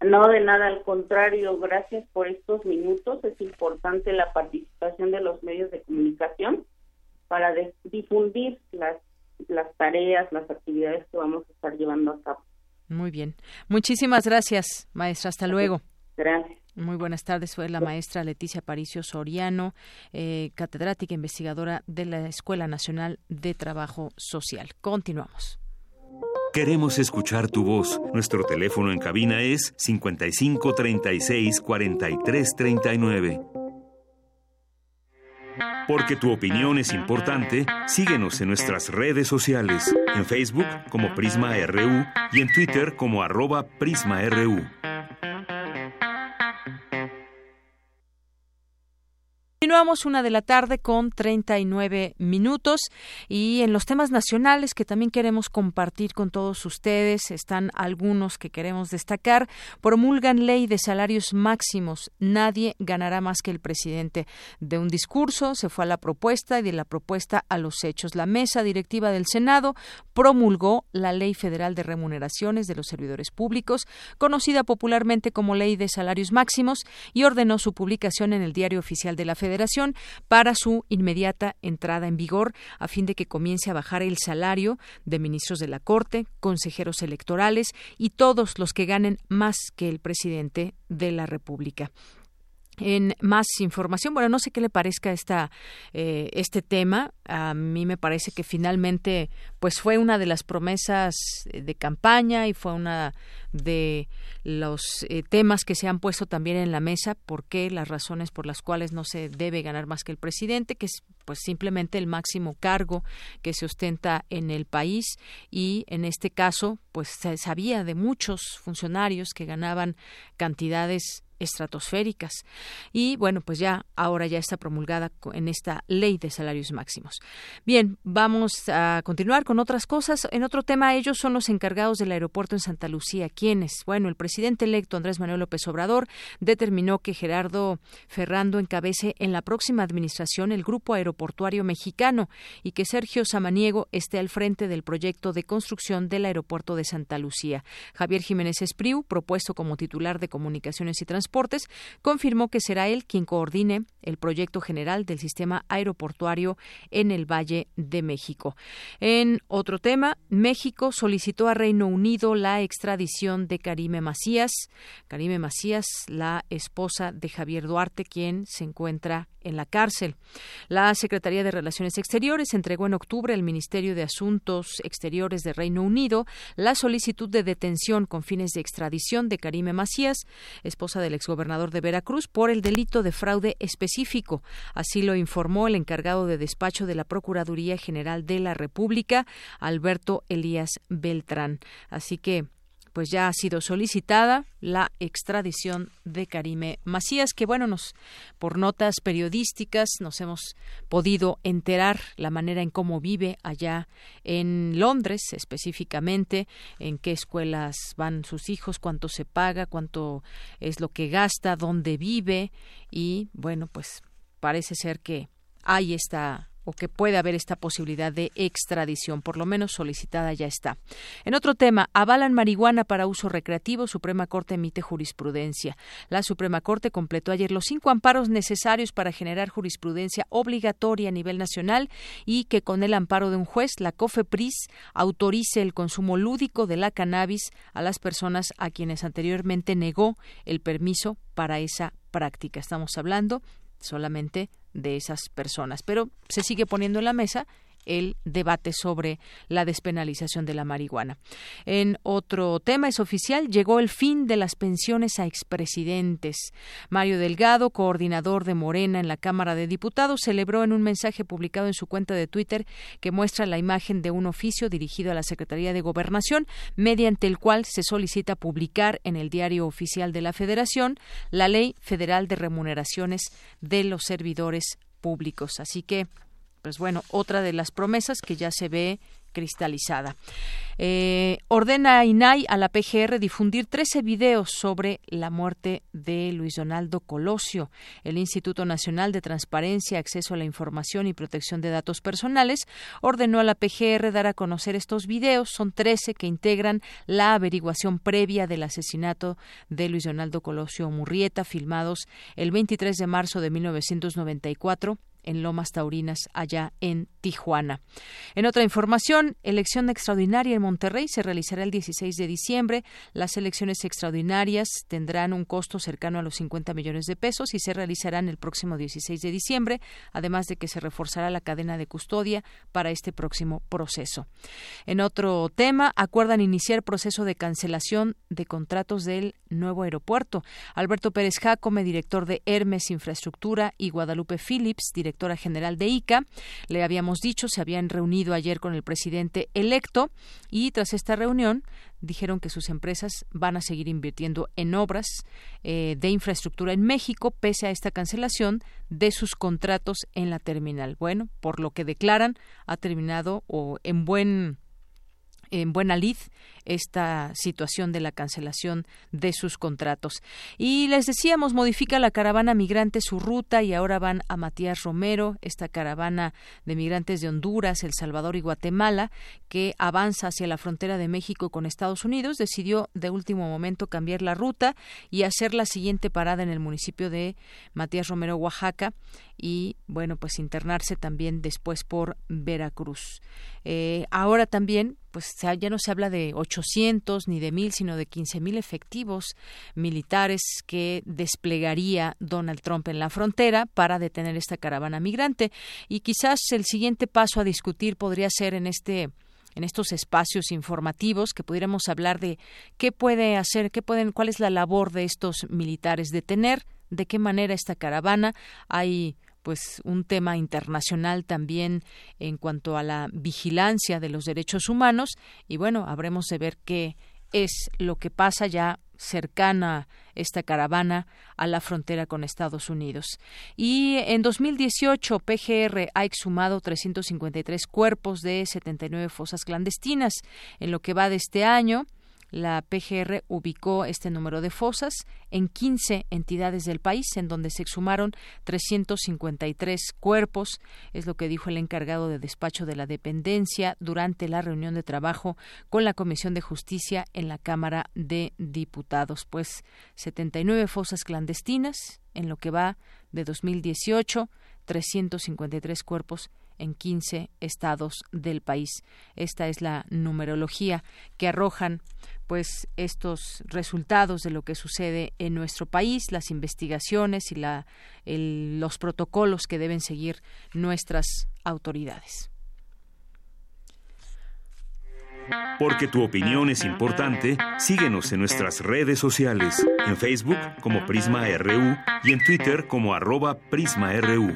No, de nada, al contrario, gracias por estos minutos. Es importante la participación de los medios de comunicación para difundir las, las tareas, las actividades que vamos a estar llevando a cabo. Muy bien. Muchísimas gracias, maestra. Hasta luego. Gracias. Muy buenas tardes. Fue la maestra Leticia Paricio Soriano, eh, catedrática e investigadora de la Escuela Nacional de Trabajo Social. Continuamos. Queremos escuchar tu voz. Nuestro teléfono en cabina es 55 36 43 39. Porque tu opinión es importante, síguenos en nuestras redes sociales, en Facebook como Prisma RU y en Twitter como arroba PrismaRU. Continuamos una de la tarde con 39 minutos y en los temas nacionales que también queremos compartir con todos ustedes están algunos que queremos destacar. Promulgan ley de salarios máximos. Nadie ganará más que el presidente. De un discurso se fue a la propuesta y de la propuesta a los hechos. La mesa directiva del Senado promulgó la Ley Federal de Remuneraciones de los Servidores Públicos, conocida popularmente como Ley de Salarios Máximos, y ordenó su publicación en el Diario Oficial de la Federación para su inmediata entrada en vigor a fin de que comience a bajar el salario de ministros de la Corte, consejeros electorales y todos los que ganen más que el presidente de la República en más información. Bueno, no sé qué le parezca esta, eh, este tema. A mí me parece que finalmente, pues fue una de las promesas de campaña y fue una de los eh, temas que se han puesto también en la mesa. ¿Por qué? Las razones por las cuales no se debe ganar más que el presidente, que es pues simplemente el máximo cargo que se ostenta en el país y en este caso pues se sabía de muchos funcionarios que ganaban cantidades estratosféricas. Y bueno, pues ya ahora ya está promulgada en esta ley de salarios máximos. Bien, vamos a continuar con otras cosas. En otro tema, ellos son los encargados del aeropuerto en Santa Lucía. ¿Quiénes? Bueno, el presidente electo Andrés Manuel López Obrador determinó que Gerardo Ferrando encabece en la próxima administración el grupo aeroportuario mexicano y que Sergio Samaniego esté al frente del proyecto de construcción del aeropuerto de Santa Lucía. Javier Jiménez Espriu, propuesto como titular de Comunicaciones y Transportes, Transportes, confirmó que será él quien coordine el proyecto general del sistema aeroportuario en el Valle de México. En otro tema, México solicitó a Reino Unido la extradición de Karime Macías. Karime Macías, la esposa de Javier Duarte, quien se encuentra en la cárcel. La Secretaría de Relaciones Exteriores entregó en octubre al Ministerio de Asuntos Exteriores de Reino Unido la solicitud de detención con fines de extradición de Karime Macías, esposa del exgobernador de Veracruz, por el delito de fraude específico. Así lo informó el encargado de despacho de la Procuraduría General de la República, Alberto Elías Beltrán. Así que pues ya ha sido solicitada la extradición de Karime Macías, que bueno, nos por notas periodísticas nos hemos podido enterar la manera en cómo vive allá en Londres, específicamente en qué escuelas van sus hijos, cuánto se paga, cuánto es lo que gasta, dónde vive y bueno, pues parece ser que hay esta o que puede haber esta posibilidad de extradición, por lo menos solicitada ya está. En otro tema, avalan marihuana para uso recreativo, Suprema Corte emite jurisprudencia. La Suprema Corte completó ayer los cinco amparos necesarios para generar jurisprudencia obligatoria a nivel nacional y que con el amparo de un juez, la COFEPRIS autorice el consumo lúdico de la cannabis a las personas a quienes anteriormente negó el permiso para esa práctica. Estamos hablando solamente de esas personas. Pero se sigue poniendo en la mesa el debate sobre la despenalización de la marihuana. En otro tema es oficial, llegó el fin de las pensiones a expresidentes. Mario Delgado, coordinador de Morena en la Cámara de Diputados, celebró en un mensaje publicado en su cuenta de Twitter que muestra la imagen de un oficio dirigido a la Secretaría de Gobernación, mediante el cual se solicita publicar en el Diario Oficial de la Federación la Ley Federal de Remuneraciones de los Servidores Públicos. Así que pues bueno, otra de las promesas que ya se ve cristalizada. Eh, ordena a INAI a la PGR difundir 13 videos sobre la muerte de Luis Donaldo Colosio. El Instituto Nacional de Transparencia, Acceso a la Información y Protección de Datos Personales ordenó a la PGR dar a conocer estos videos. Son 13 que integran la averiguación previa del asesinato de Luis Donaldo Colosio Murrieta, filmados el 23 de marzo de 1994 en Lomas Taurinas, allá en Tijuana. En otra información, elección extraordinaria en Monterrey se realizará el 16 de diciembre. Las elecciones extraordinarias tendrán un costo cercano a los 50 millones de pesos y se realizarán el próximo 16 de diciembre, además de que se reforzará la cadena de custodia para este próximo proceso. En otro tema, acuerdan iniciar proceso de cancelación de contratos del nuevo aeropuerto. Alberto Pérez Jacome, director de Hermes Infraestructura, y Guadalupe Phillips, directora general de ICA, le habíamos habíamos dicho, se habían reunido ayer con el presidente electo y tras esta reunión dijeron que sus empresas van a seguir invirtiendo en obras eh, de infraestructura en México pese a esta cancelación de sus contratos en la terminal. Bueno, por lo que declaran, ha terminado o en buen en buena lid esta situación de la cancelación de sus contratos. Y les decíamos, modifica la caravana migrante su ruta y ahora van a Matías Romero, esta caravana de migrantes de Honduras, El Salvador y Guatemala, que avanza hacia la frontera de México con Estados Unidos, decidió de último momento cambiar la ruta y hacer la siguiente parada en el municipio de Matías Romero, Oaxaca, y bueno, pues internarse también después por Veracruz. Eh, ahora también, pues ya no se habla de 800 ni de mil, sino de 15 mil efectivos militares que desplegaría Donald Trump en la frontera para detener esta caravana migrante. Y quizás el siguiente paso a discutir podría ser en este en estos espacios informativos que pudiéramos hablar de qué puede hacer, qué pueden, cuál es la labor de estos militares, detener de qué manera esta caravana hay pues un tema internacional también en cuanto a la vigilancia de los derechos humanos y bueno, habremos de ver qué es lo que pasa ya cercana esta caravana a la frontera con Estados Unidos. Y en 2018 PGR ha exhumado 353 cuerpos de 79 fosas clandestinas. En lo que va de este año, la PGR ubicó este número de fosas en 15 entidades del país, en donde se exhumaron 353 cuerpos, es lo que dijo el encargado de despacho de la dependencia durante la reunión de trabajo con la Comisión de Justicia en la Cámara de Diputados. Pues 79 fosas clandestinas en lo que va de 2018, 353 cuerpos en 15 estados del país. Esta es la numerología que arrojan pues estos resultados de lo que sucede en nuestro país, las investigaciones y la, los protocolos que deben seguir nuestras autoridades. Porque tu opinión es importante, síguenos en nuestras redes sociales, en Facebook como Prisma RU y en Twitter como arroba PrismaRU.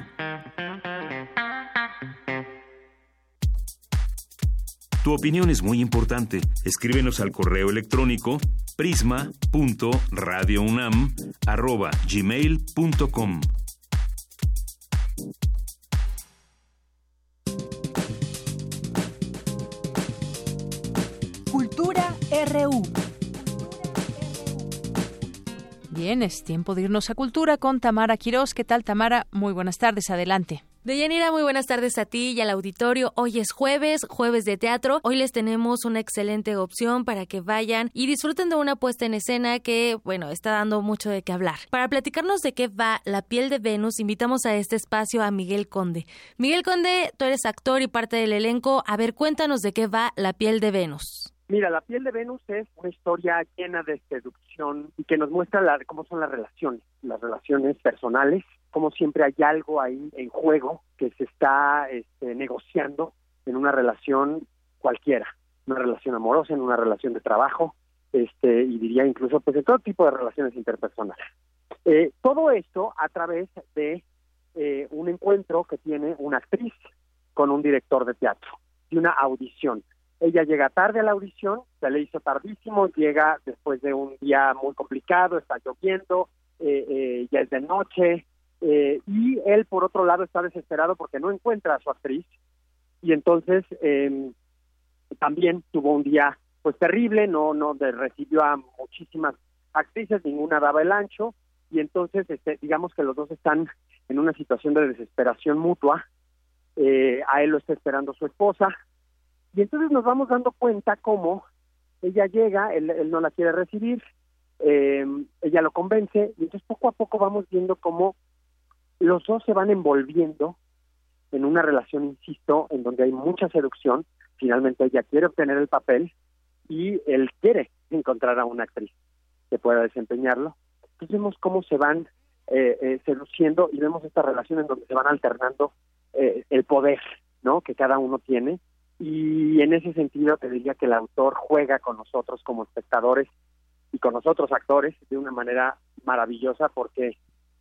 Tu opinión es muy importante. Escríbenos al correo electrónico prisma.radiounam@gmail.com. Cultura RU. Bien, es tiempo de irnos a Cultura con Tamara Quirós. ¿Qué tal, Tamara? Muy buenas tardes, adelante. Deyanira, muy buenas tardes a ti y al auditorio. Hoy es jueves, jueves de teatro. Hoy les tenemos una excelente opción para que vayan y disfruten de una puesta en escena que, bueno, está dando mucho de qué hablar. Para platicarnos de qué va La piel de Venus, invitamos a este espacio a Miguel Conde. Miguel Conde, tú eres actor y parte del elenco. A ver, cuéntanos de qué va La piel de Venus. Mira, La piel de Venus es una historia llena de seducción y que nos muestra la, cómo son las relaciones, las relaciones personales, como siempre hay algo ahí en juego que se está este, negociando en una relación cualquiera, una relación amorosa, en una relación de trabajo, este, y diría incluso pues en todo tipo de relaciones interpersonales. Eh, todo esto a través de eh, un encuentro que tiene una actriz con un director de teatro y una audición. Ella llega tarde a la audición, se le hizo tardísimo, llega después de un día muy complicado, está lloviendo, eh, ya es de noche, eh, y él, por otro lado, está desesperado porque no encuentra a su actriz y entonces eh, también tuvo un día pues terrible, no no recibió a muchísimas actrices, ninguna daba el ancho y entonces este, digamos que los dos están en una situación de desesperación mutua. Eh, a él lo está esperando su esposa y entonces nos vamos dando cuenta cómo ella llega, él, él no la quiere recibir, eh, ella lo convence y entonces poco a poco vamos viendo cómo los dos se van envolviendo en una relación, insisto, en donde hay mucha seducción. Finalmente ella quiere obtener el papel y él quiere encontrar a una actriz que pueda desempeñarlo. Entonces vemos cómo se van eh, eh, seduciendo y vemos esta relación en donde se van alternando eh, el poder, ¿no? Que cada uno tiene. Y en ese sentido te diría que el autor juega con nosotros como espectadores y con nosotros actores de una manera maravillosa porque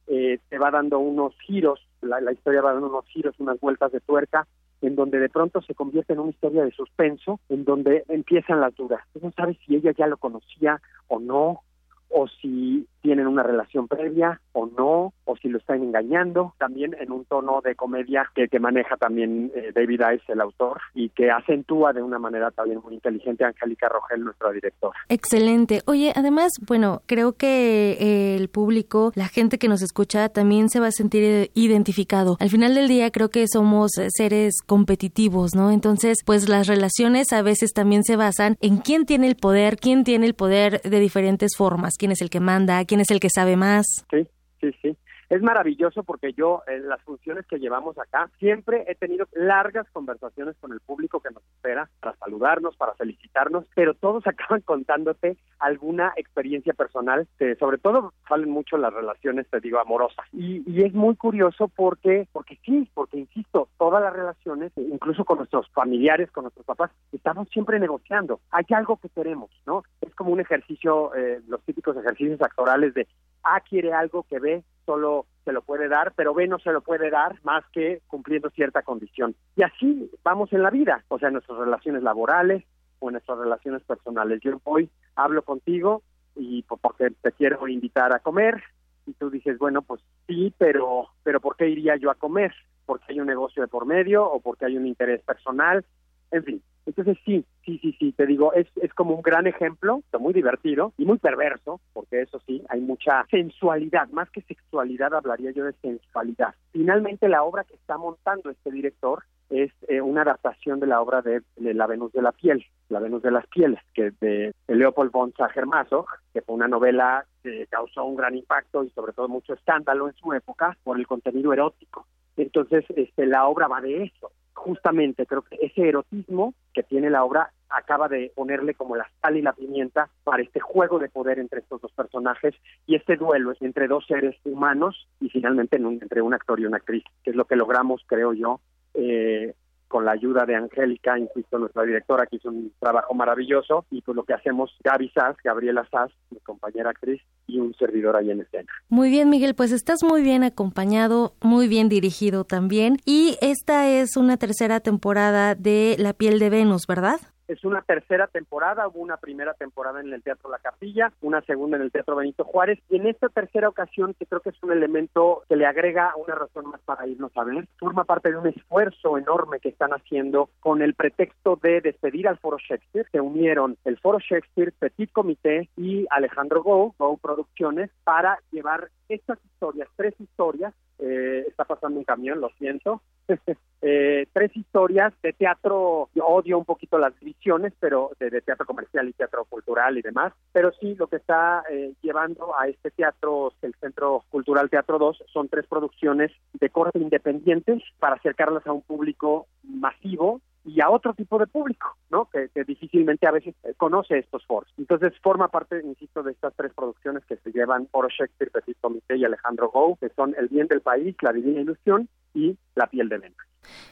eh, te va dando unos giros, la, historia va dando unos giros, unas vueltas de tuerca en donde de pronto se convierte en una historia de suspenso, en donde empiezan las dudas. Tú no sabes si ella ya lo conocía o no, o si tienen una relación previa o no, o si lo están engañando, también en un tono de comedia que, maneja también eh, David Ice, el autor, y que acentúa de una manera también muy inteligente Angélica Rogel, nuestra directora. Excelente. Oye, además, bueno, creo que eh, el público, la gente que nos escucha, también se va a sentir eh, identificado. Al final del día, creo que somos seres competitivos, ¿no? Entonces, pues las relaciones a veces también se basan en quién tiene el poder, quién tiene el poder de diferentes formas, quién es el que manda, quién es el que sabe más. Sí, sí, sí. Es maravilloso porque yo, en las funciones que llevamos acá, siempre he tenido largas conversaciones con el público que nos espera para saludarnos, para felicitarnos, pero todos (laughs) acaban contándote alguna experiencia personal, que sobre todo salen mucho las relaciones, te digo, amorosas. Y, y es muy curioso porque, porque sí, porque insisto, todas las relaciones, incluso con nuestros familiares, con nuestros papás, estamos siempre negociando. Hay algo que queremos, ¿no? Es como un ejercicio, eh, los típicos ejercicios actorales de A quiere algo que B solo se lo puede dar, pero B no se lo puede dar más que cumpliendo cierta condición. Y así vamos en la vida, o sea, en nuestras relaciones laborales o en nuestras relaciones personales. Yo hoy hablo contigo y po- porque te quiero invitar a comer y tú dices, bueno, pues sí, pero pero ¿por qué iría yo a comer? Porque hay un negocio de por medio o porque hay un interés personal, en fin. Entonces sí, sí, sí, sí, te digo, es, es como un gran ejemplo, muy divertido y muy perverso, porque eso sí, hay mucha sensualidad, más que sexualidad hablaría yo de sensualidad. Finalmente la obra que está montando este director es eh, una adaptación de la obra de, La Venus de la Piel, La Venus de las Pieles, que es de Leopold von Sacher-Masoch, que fue una novela que causó un gran impacto y sobre todo mucho escándalo en su época por el contenido erótico. Entonces, este, la obra va de eso. Justamente creo que ese erotismo que tiene la obra acaba de ponerle como la sal y la pimienta para este juego de poder entre estos dos personajes y este duelo entre dos seres humanos y finalmente entre un actor y una actriz, que es lo que logramos, creo yo, eh, con la ayuda de Angélica, insisto, nuestra directora, que hizo un trabajo maravilloso, y pues lo que hacemos Gaby Sass, Gabriela Sass, mi compañera actriz, y un servidor ahí en escena. Muy bien, Miguel, pues estás muy bien acompañado, muy bien dirigido también. Y esta es una tercera temporada de La piel de Venus, ¿verdad? Es una tercera temporada, hubo una primera temporada en el Teatro La Capilla, una segunda en el Teatro Benito Juárez, y en esta tercera ocasión, que creo que es un elemento que le agrega una razón más para irnos a ver, forma parte de un esfuerzo enorme que están haciendo con el pretexto de despedir al Foro Shakespeare, se unieron el Foro Shakespeare, Petit Comité y Alejandro Go, Go Producciones, para llevar estas historias, tres historias, eh, está pasando un camión, lo siento, (laughs) eh, tres historias de teatro, yo odio un poquito las divisiones, pero de, teatro comercial y teatro cultural y demás, pero sí lo que está eh, llevando a este teatro, el Centro Cultural Teatro 2, son tres producciones de corte independientes para acercarlas a un público masivo y a otro tipo de público, ¿no? Que, difícilmente a veces eh, conoce estos foros. Entonces forma parte, insisto, de estas tres producciones que se llevan Foro Shakespeare, Petit Comité y Alejandro Gou, que son El bien del país, La divina ilusión y La piel de Venus.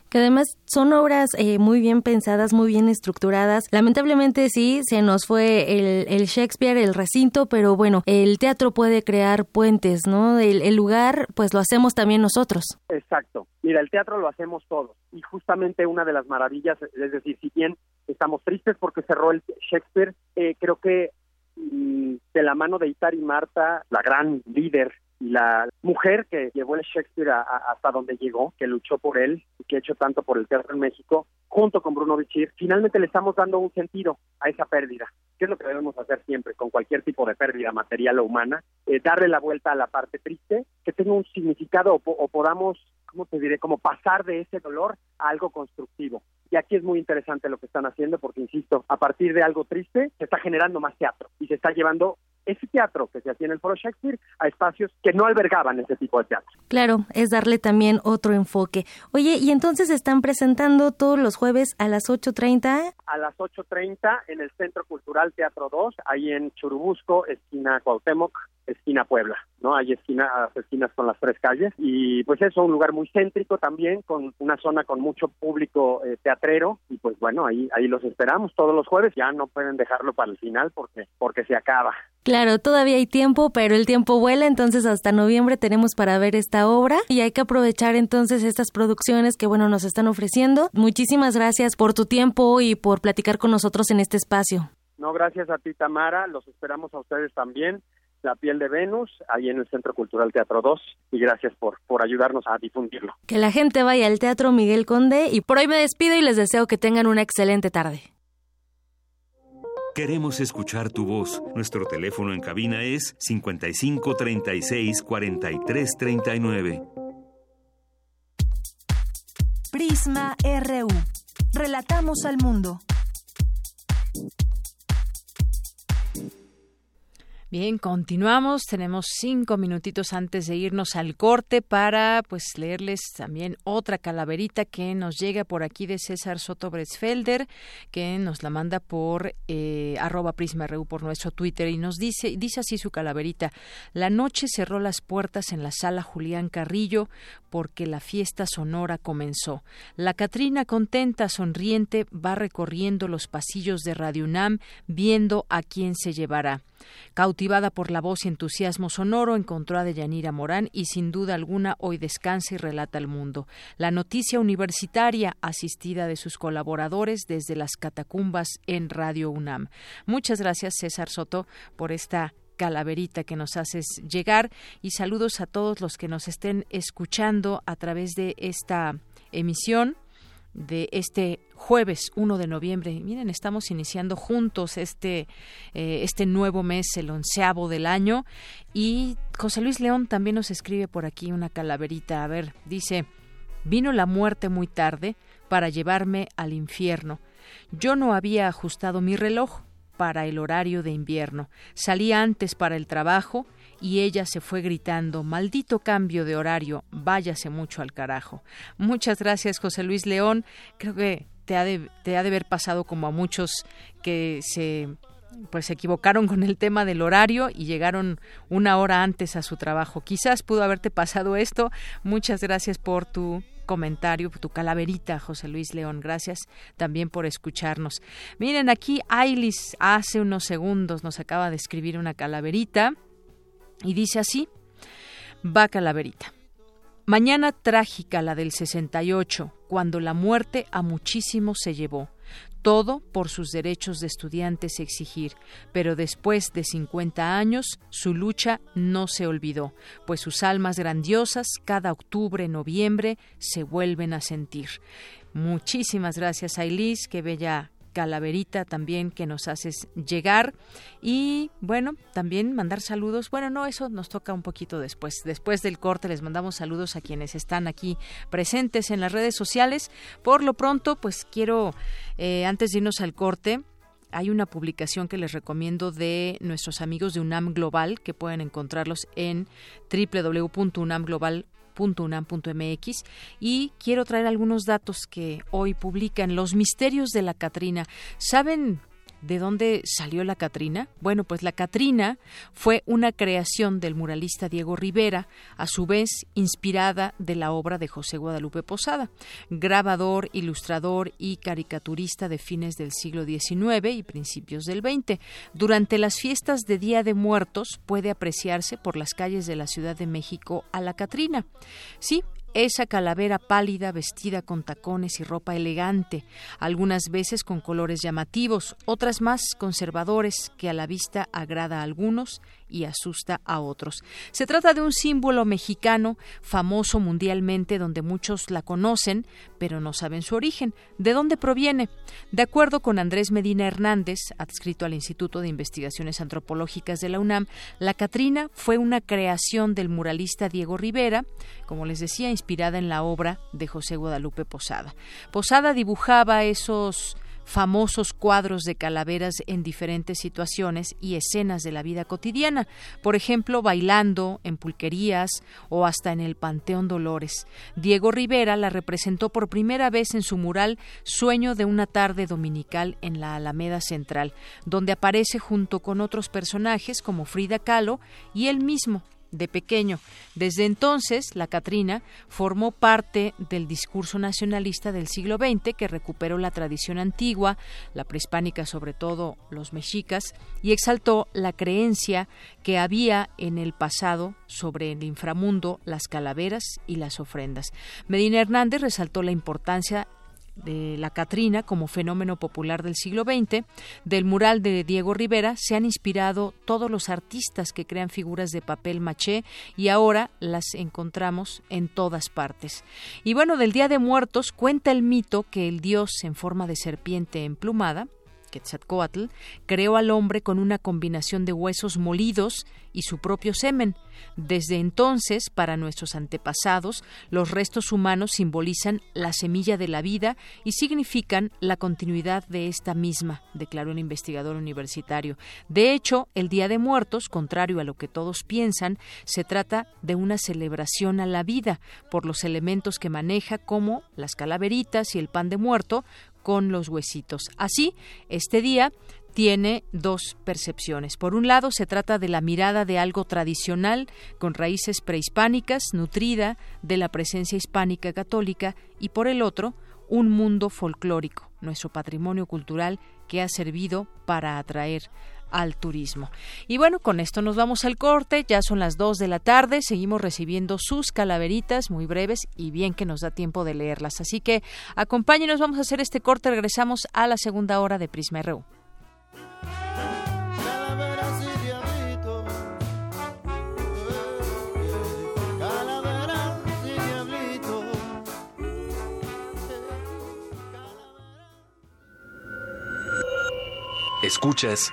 Que además son obras eh, muy bien pensadas, muy bien estructuradas. Lamentablemente sí, se nos fue el, el Shakespeare, el recinto, pero bueno, el teatro puede crear puentes, ¿no? El, el lugar, pues lo hacemos también nosotros. Exacto. Mira, el teatro lo hacemos todos. Y justamente una de las maravillas, es decir, si bien estamos tristes porque cerró el Shakespeare, eh, creo que mm, de la mano de Itari Marta, la gran líder y la mujer que llevó el Shakespeare a- hasta donde llegó, que luchó por él y que ha hecho tanto por el teatro en México, junto con Bruno Bichir, finalmente le estamos dando un sentido a esa pérdida, que es lo que debemos hacer siempre con cualquier tipo de pérdida material o humana, eh, darle la vuelta a la parte triste, que tenga un significado o, o podamos, ¿cómo te diré?, como pasar de ese dolor a algo constructivo. Y aquí es muy interesante lo que están haciendo porque, insisto, a partir de algo triste se está generando más teatro y se está llevando ese teatro que se hacía en el Foro Shakespeare a espacios que no albergaban ese tipo de teatro. Claro, es darle también otro enfoque. Oye, y entonces están presentando todos los jueves a las 8.30. A las 8.30 en el Centro Cultural Teatro 2, ahí en Churubusco, esquina Cuauhtémoc, esquina Puebla, ¿no? Hay esquinas, esquinas con las tres calles y pues eso, un lugar muy céntrico también, con una zona con mucho público eh, teatrero y pues bueno, ahí ahí los esperamos todos los jueves, ya no pueden dejarlo para el final porque porque se acaba. Claro, todavía hay tiempo, pero el tiempo vuela, entonces hasta noviembre tenemos para ver esta obra y hay que aprovechar entonces estas producciones que bueno nos están ofreciendo. Muchísimas gracias por tu tiempo y por platicar con nosotros en este espacio. No, gracias a ti Tamara, los esperamos a ustedes también. La piel de Venus, ahí en el Centro Cultural Teatro 2, y gracias por, por ayudarnos a difundirlo. Que la gente vaya al Teatro Miguel Conde y por hoy me despido y les deseo que tengan una excelente tarde. Queremos escuchar tu voz. Nuestro teléfono en cabina es 55 36 43 39. Prisma RU. Relatamos al mundo. Bien, continuamos. Tenemos cinco minutitos antes de irnos al corte para pues leerles también otra calaverita que nos llega por aquí de César Soto Bresfelder, que nos la manda por eh, arroba prisma.ru por nuestro Twitter y nos dice, dice así su calaverita, la noche cerró las puertas en la sala Julián Carrillo porque la fiesta sonora comenzó. La Catrina contenta, sonriente, va recorriendo los pasillos de Radio UNAM viendo a quién se llevará. Cautivada por la voz y entusiasmo sonoro, encontró a Deyanira Morán y sin duda alguna hoy descansa y relata al mundo. La noticia universitaria asistida de sus colaboradores desde las catacumbas en Radio UNAM. Muchas gracias, César Soto, por esta calaverita que nos haces llegar y saludos a todos los que nos estén escuchando a través de esta emisión de este jueves 1 de noviembre. Miren, estamos iniciando juntos este, eh, este nuevo mes, el onceavo del año. Y José Luis León también nos escribe por aquí una calaverita. A ver, dice, vino la muerte muy tarde para llevarme al infierno. Yo no había ajustado mi reloj para el horario de invierno. Salí antes para el trabajo y ella se fue gritando Maldito cambio de horario, váyase mucho al carajo. Muchas gracias, José Luis León. Creo que te ha de, te haber pasado como a muchos que se pues se equivocaron con el tema del horario y llegaron una hora antes a su trabajo. Quizás pudo haberte pasado esto. Muchas gracias por tu comentario, tu calaverita, José Luis León. Gracias también por escucharnos. Miren, aquí Ailis hace unos segundos nos acaba de escribir una calaverita y dice así, va calaverita. Mañana trágica la del 68, cuando la muerte a muchísimos se llevó todo por sus derechos de estudiantes exigir, pero después de 50 años su lucha no se olvidó, pues sus almas grandiosas cada octubre, noviembre se vuelven a sentir. Muchísimas gracias, Ailis, qué bella Calaverita también que nos haces llegar y bueno, también mandar saludos. Bueno, no, eso nos toca un poquito después. Después del corte les mandamos saludos a quienes están aquí presentes en las redes sociales. Por lo pronto, pues quiero, eh, antes de irnos al corte, hay una publicación que les recomiendo de nuestros amigos de UNAM Global, que pueden encontrarlos en www.unamglobal.com unam.mx y quiero traer algunos datos que hoy publican los misterios de la Catrina. ¿Saben ¿De dónde salió la Catrina? Bueno, pues la Catrina fue una creación del muralista Diego Rivera, a su vez inspirada de la obra de José Guadalupe Posada, grabador, ilustrador y caricaturista de fines del siglo XIX y principios del XX. Durante las fiestas de Día de Muertos puede apreciarse por las calles de la Ciudad de México a la Catrina. Sí, esa calavera pálida vestida con tacones y ropa elegante, algunas veces con colores llamativos, otras más conservadores que a la vista agrada a algunos y asusta a otros. Se trata de un símbolo mexicano famoso mundialmente donde muchos la conocen, pero no saben su origen. ¿De dónde proviene? De acuerdo con Andrés Medina Hernández, adscrito al Instituto de Investigaciones Antropológicas de la UNAM, la Catrina fue una creación del muralista Diego Rivera, como les decía, inspirada en la obra de José Guadalupe Posada. Posada dibujaba esos famosos cuadros de calaveras en diferentes situaciones y escenas de la vida cotidiana, por ejemplo, bailando en pulquerías o hasta en el Panteón Dolores. Diego Rivera la representó por primera vez en su mural Sueño de una tarde dominical en la Alameda Central, donde aparece junto con otros personajes como Frida Kahlo y él mismo de pequeño. Desde entonces, la Catrina formó parte del discurso nacionalista del siglo XX que recuperó la tradición antigua, la prehispánica sobre todo los mexicas, y exaltó la creencia que había en el pasado sobre el inframundo, las calaveras y las ofrendas. Medina Hernández resaltó la importancia de la Catrina como fenómeno popular del siglo XX, del mural de Diego Rivera se han inspirado todos los artistas que crean figuras de papel maché y ahora las encontramos en todas partes. Y bueno, del Día de Muertos cuenta el mito que el dios en forma de serpiente emplumada Quetzalcoatl, creó al hombre con una combinación de huesos molidos y su propio semen. Desde entonces, para nuestros antepasados, los restos humanos simbolizan la semilla de la vida y significan la continuidad de esta misma, declaró un investigador universitario. De hecho, el Día de Muertos, contrario a lo que todos piensan, se trata de una celebración a la vida por los elementos que maneja como las calaveritas y el pan de muerto, con los huesitos. Así, este día tiene dos percepciones. Por un lado, se trata de la mirada de algo tradicional, con raíces prehispánicas, nutrida de la presencia hispánica católica, y por el otro, un mundo folclórico, nuestro patrimonio cultural que ha servido para atraer al turismo. Y bueno, con esto nos vamos al corte, ya son las 2 de la tarde, seguimos recibiendo sus calaveritas muy breves y bien que nos da tiempo de leerlas. Así que acompáñenos, vamos a hacer este corte, regresamos a la segunda hora de Prisma RU. Escuchas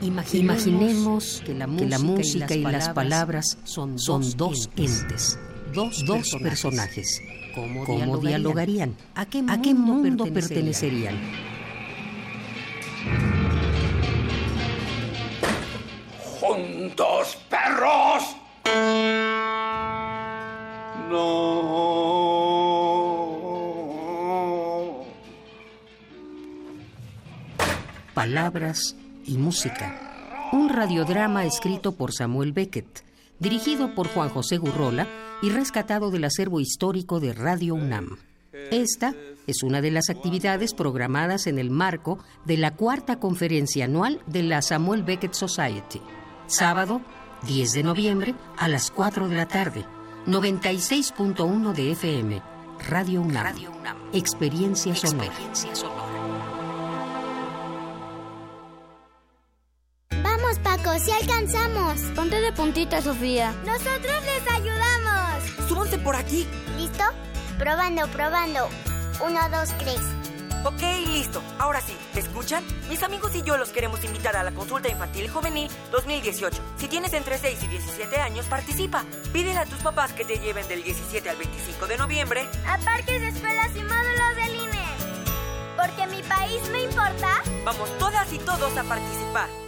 Imaginemos, que la música, y, las palabras son, dos entes, dos, personajes. ¿Cómo, dialogarían? ¿A qué mundo, pertenecerían? ¡Juntos, perros! No. Palabras y música. Un radiodrama escrito por Samuel Beckett, dirigido por Juan José Gurrola y rescatado del acervo histórico de Radio UNAM. Esta es una de las actividades programadas en el marco de la cuarta conferencia anual de la Samuel Beckett Society. Sábado, 10 de noviembre, a las 4 de la tarde. 96.1 de FM. Radio UNAM. Experiencia sonora. Si alcanzamos. Ponte de puntita, Sofía. Nosotros les ayudamos. Súbanse por aquí. ¿Listo? Probando, probando. Uno, dos, tres. Ok, listo. Ahora sí, ¿me escuchan? Mis amigos y yo los queremos invitar a la consulta infantil juvenil 2018. Si tienes entre 6 y 17 años, participa. Pídele a tus papás que te lleven del 17 al 25 de noviembre a parques, escuelas y módulos del INE. Porque mi país me importa. Vamos todas y todos a participar.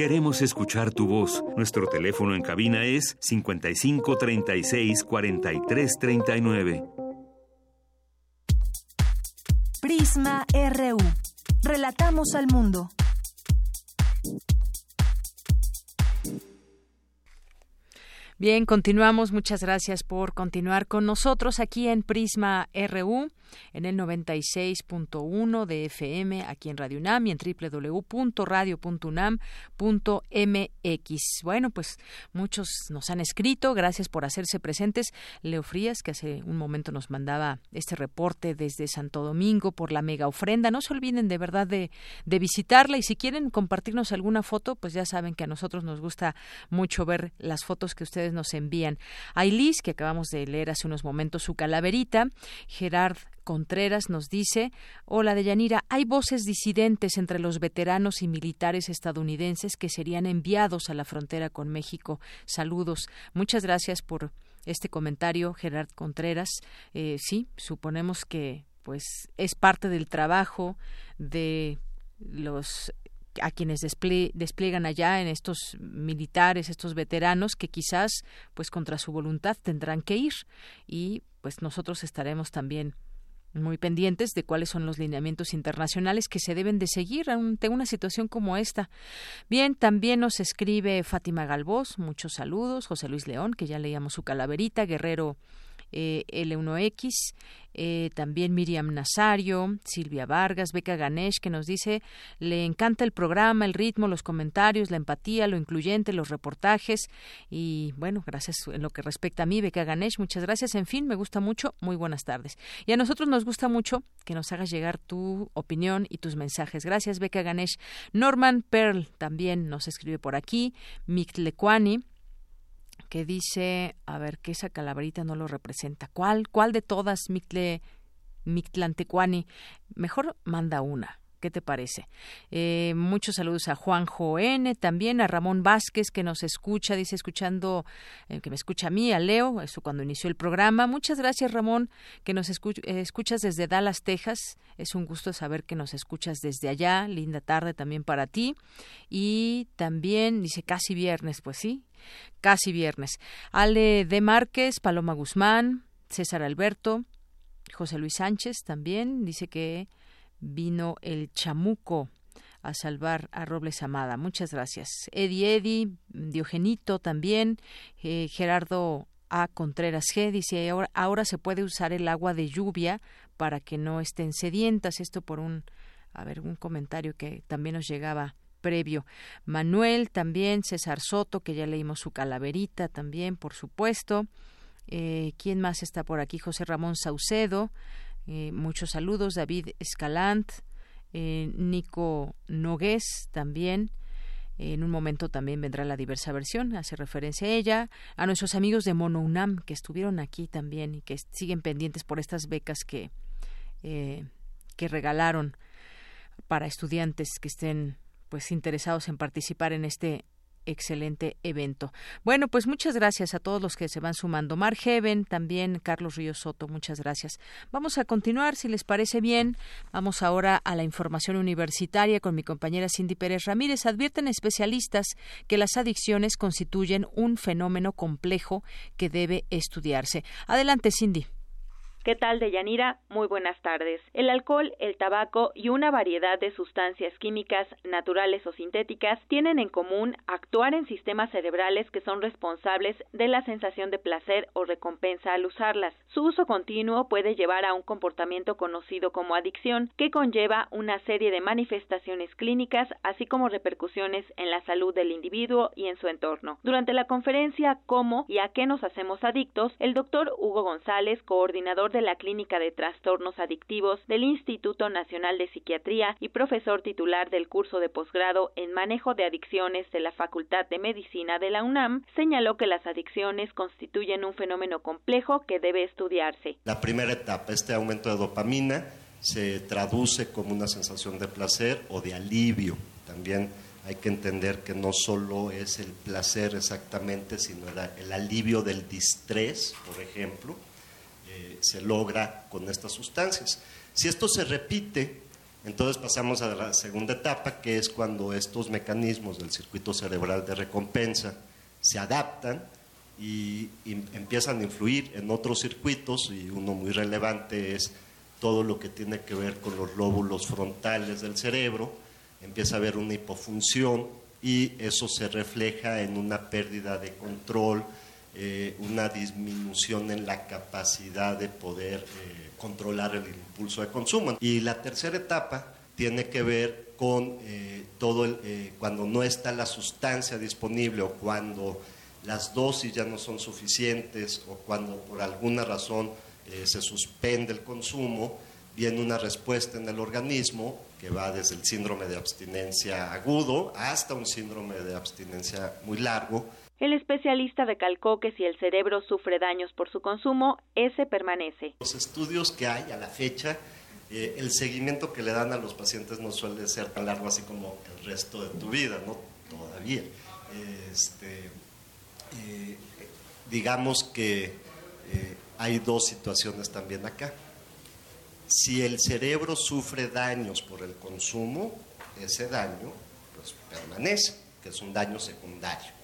Queremos escuchar tu voz. Nuestro teléfono en cabina es 55 36 43 39. Prisma RU. Relatamos al mundo. Bien, continuamos. Muchas gracias por continuar con nosotros aquí en Prisma RU en el 96.1 de FM aquí en Radio UNAM y en www.radio.unam.mx. Bueno, pues muchos nos han escrito, gracias por hacerse presentes. Leo Frías, que hace un momento nos mandaba este reporte desde Santo Domingo por la mega ofrenda. No se olviden de verdad de, de visitarla y si quieren compartirnos alguna foto, pues ya saben que a nosotros nos gusta mucho ver las fotos que ustedes nos envían. Ailis, que acabamos de leer hace unos momentos su calaverita, Gerard Contreras nos dice, hola Deyanira, hay voces disidentes entre los veteranos y militares estadounidenses que serían enviados a la frontera con México. Saludos. Muchas gracias por este comentario, Gerard Contreras. Eh, sí, suponemos que pues es parte del trabajo de los a quienes despliegan allá en estos militares, estos veteranos que quizás pues contra su voluntad tendrán que ir y pues nosotros estaremos también muy pendientes de cuáles son los lineamientos internacionales que se deben de seguir ante una situación como esta. Bien, también nos escribe Fátima Galvós, muchos saludos, José Luis León, que ya leíamos su calaverita, Guerrero eh, L1X, eh, también Miriam Nazario, Silvia Vargas, Beca Ganesh, que nos dice, le encanta el programa, el ritmo, los comentarios, la empatía, lo incluyente, los reportajes y bueno, gracias en lo que respecta a mí, Beca Ganesh, muchas gracias. En fin, me gusta mucho, muy buenas tardes. Y a nosotros nos gusta mucho que nos hagas llegar tu opinión y tus mensajes. Gracias, Beca Ganesh. Norman Pearl también nos escribe por aquí, Mictlecuani, que dice, a ver, que esa calaverita no lo representa. ¿Cuál, cuál de todas, Mictle, Mictlantecuani? Mejor manda una. ¿Qué te parece? Eh, muchos saludos a Juanjo N, también a Ramón Vázquez que nos escucha, dice escuchando, eh, que me escucha a mí, a Leo, eso cuando inició el programa. Muchas gracias Ramón, que nos eh, escuchas desde Dallas, Texas. Es un gusto saber que nos escuchas desde allá. Linda tarde también para ti. Y también dice casi viernes, pues sí, casi viernes. Ale de Márquez, Paloma Guzmán, César Alberto, José Luis Sánchez también dice que vino el chamuco a salvar a Robles Amada. Muchas gracias. Eddie Eddie, Diogenito también, eh, Gerardo A. Contreras G. Dice, ahora, ahora se puede usar el agua de lluvia para que no estén sedientas. Esto por un, a ver, un comentario que también nos llegaba previo. Manuel también, César Soto, que ya leímos su calaverita también, por supuesto. Eh, ¿Quién más está por aquí? José Ramón Saucedo. Eh, muchos saludos, David Escalant, eh, Nico Nogués también. En un momento también vendrá la diversa versión, hace referencia a ella, a nuestros amigos de Mono UNAM que estuvieron aquí también y que siguen pendientes por estas becas que, eh, que regalaron para estudiantes que estén pues interesados en participar en este excelente evento. Bueno, pues muchas gracias a todos los que se van sumando. Mar Heaven, también Carlos Ríos Soto, muchas gracias. Vamos a continuar, si les parece bien. Vamos ahora a la información universitaria con mi compañera Cindy Pérez Ramírez. Advierten especialistas que las adicciones constituyen un fenómeno complejo que debe estudiarse. Adelante, Cindy. ¿Qué tal, Deyanira? Muy buenas tardes. El alcohol, el tabaco y una variedad de sustancias químicas, naturales o sintéticas, tienen en común actuar en sistemas cerebrales que son responsables de la sensación de placer o recompensa al usarlas. Su uso continuo puede llevar a un comportamiento conocido como adicción, que conlleva una serie de manifestaciones clínicas, así como repercusiones en la salud del individuo y en su entorno. Durante la conferencia ¿Cómo y a qué nos hacemos adictos?, el doctor Hugo González, coordinador de la Clínica de Trastornos Adictivos del Instituto Nacional de Psiquiatría y profesor titular del curso de posgrado en Manejo de Adicciones de la Facultad de Medicina de la UNAM, señaló que las adicciones constituyen un fenómeno complejo que debe estudiarse. La primera etapa, este aumento de dopamina, se traduce como una sensación de placer o de alivio. También hay que entender que no solo es el placer exactamente, sino el alivio del distrés, por ejemplo, se logra con estas sustancias. Si esto se repite, entonces pasamos a la segunda etapa, que es cuando estos mecanismos del circuito cerebral de recompensa se adaptan y, empiezan a influir en otros circuitos, y uno muy relevante es todo lo que tiene que ver con los lóbulos frontales del cerebro, empieza a haber una hipofunción y eso se refleja en una pérdida de control, eh, una disminución en la capacidad de poder eh, controlar el impulso de consumo. Y la tercera etapa tiene que ver con eh, todo el, cuando no está la sustancia disponible o cuando las dosis ya no son suficientes o cuando por alguna razón se suspende el consumo, viene una respuesta en el organismo que va desde el síndrome de abstinencia agudo hasta un síndrome de abstinencia muy largo. El especialista recalcó que si el cerebro sufre daños por su consumo, ese permanece. Los estudios que hay a la fecha, eh, el seguimiento que le dan a los pacientes no suele ser tan largo así como el resto de tu vida, ¿no? Todavía. Este, eh, digamos que eh, hay dos situaciones también acá. Si el cerebro sufre daños por el consumo, ese daño pues, permanece, que es un daño secundario,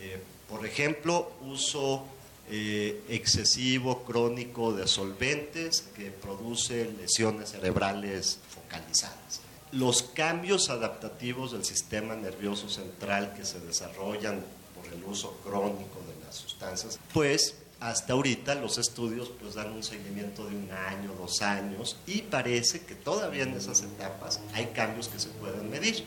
Eh, por ejemplo, uso eh, excesivo crónico de solventes que produce lesiones cerebrales focalizadas. Los cambios adaptativos del sistema nervioso central que se desarrollan por el uso crónico de las sustancias, pues hasta ahorita los estudios pues dan un seguimiento de un año, dos años y parece que todavía en esas etapas hay cambios que se pueden medir.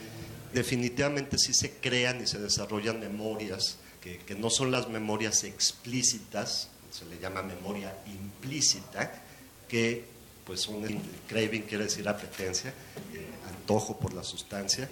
Definitivamente sí se crean y se desarrollan memorias que, no son las memorias explícitas, se le llama memoria implícita, que pues un craving quiere decir apetencia, eh, antojo por la sustancia,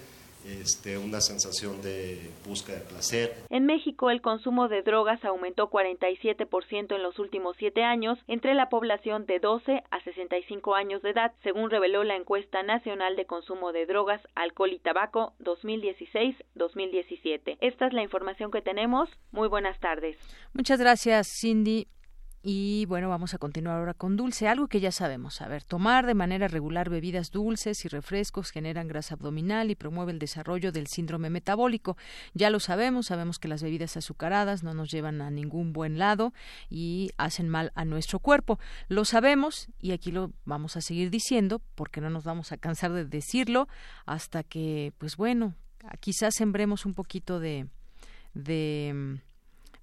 este, una sensación de búsqueda de placer. En México, el consumo de drogas aumentó 47% en los últimos siete años entre la población de 12 a 65 años de edad, según reveló la encuesta nacional de consumo de drogas, alcohol y tabaco 2016-2017. Esta es la información que tenemos. Muy buenas tardes. Muchas gracias, Cindy. Y bueno, vamos a continuar ahora con dulce, algo que ya sabemos. A ver, tomar de manera regular bebidas dulces y refrescos generan grasa abdominal y promueve el desarrollo del síndrome metabólico. Ya lo sabemos, sabemos que las bebidas azucaradas no nos llevan a ningún buen lado y hacen mal a nuestro cuerpo. Lo sabemos y aquí lo vamos a seguir diciendo porque no nos vamos a cansar de decirlo hasta que, pues bueno, quizás sembremos un poquito de de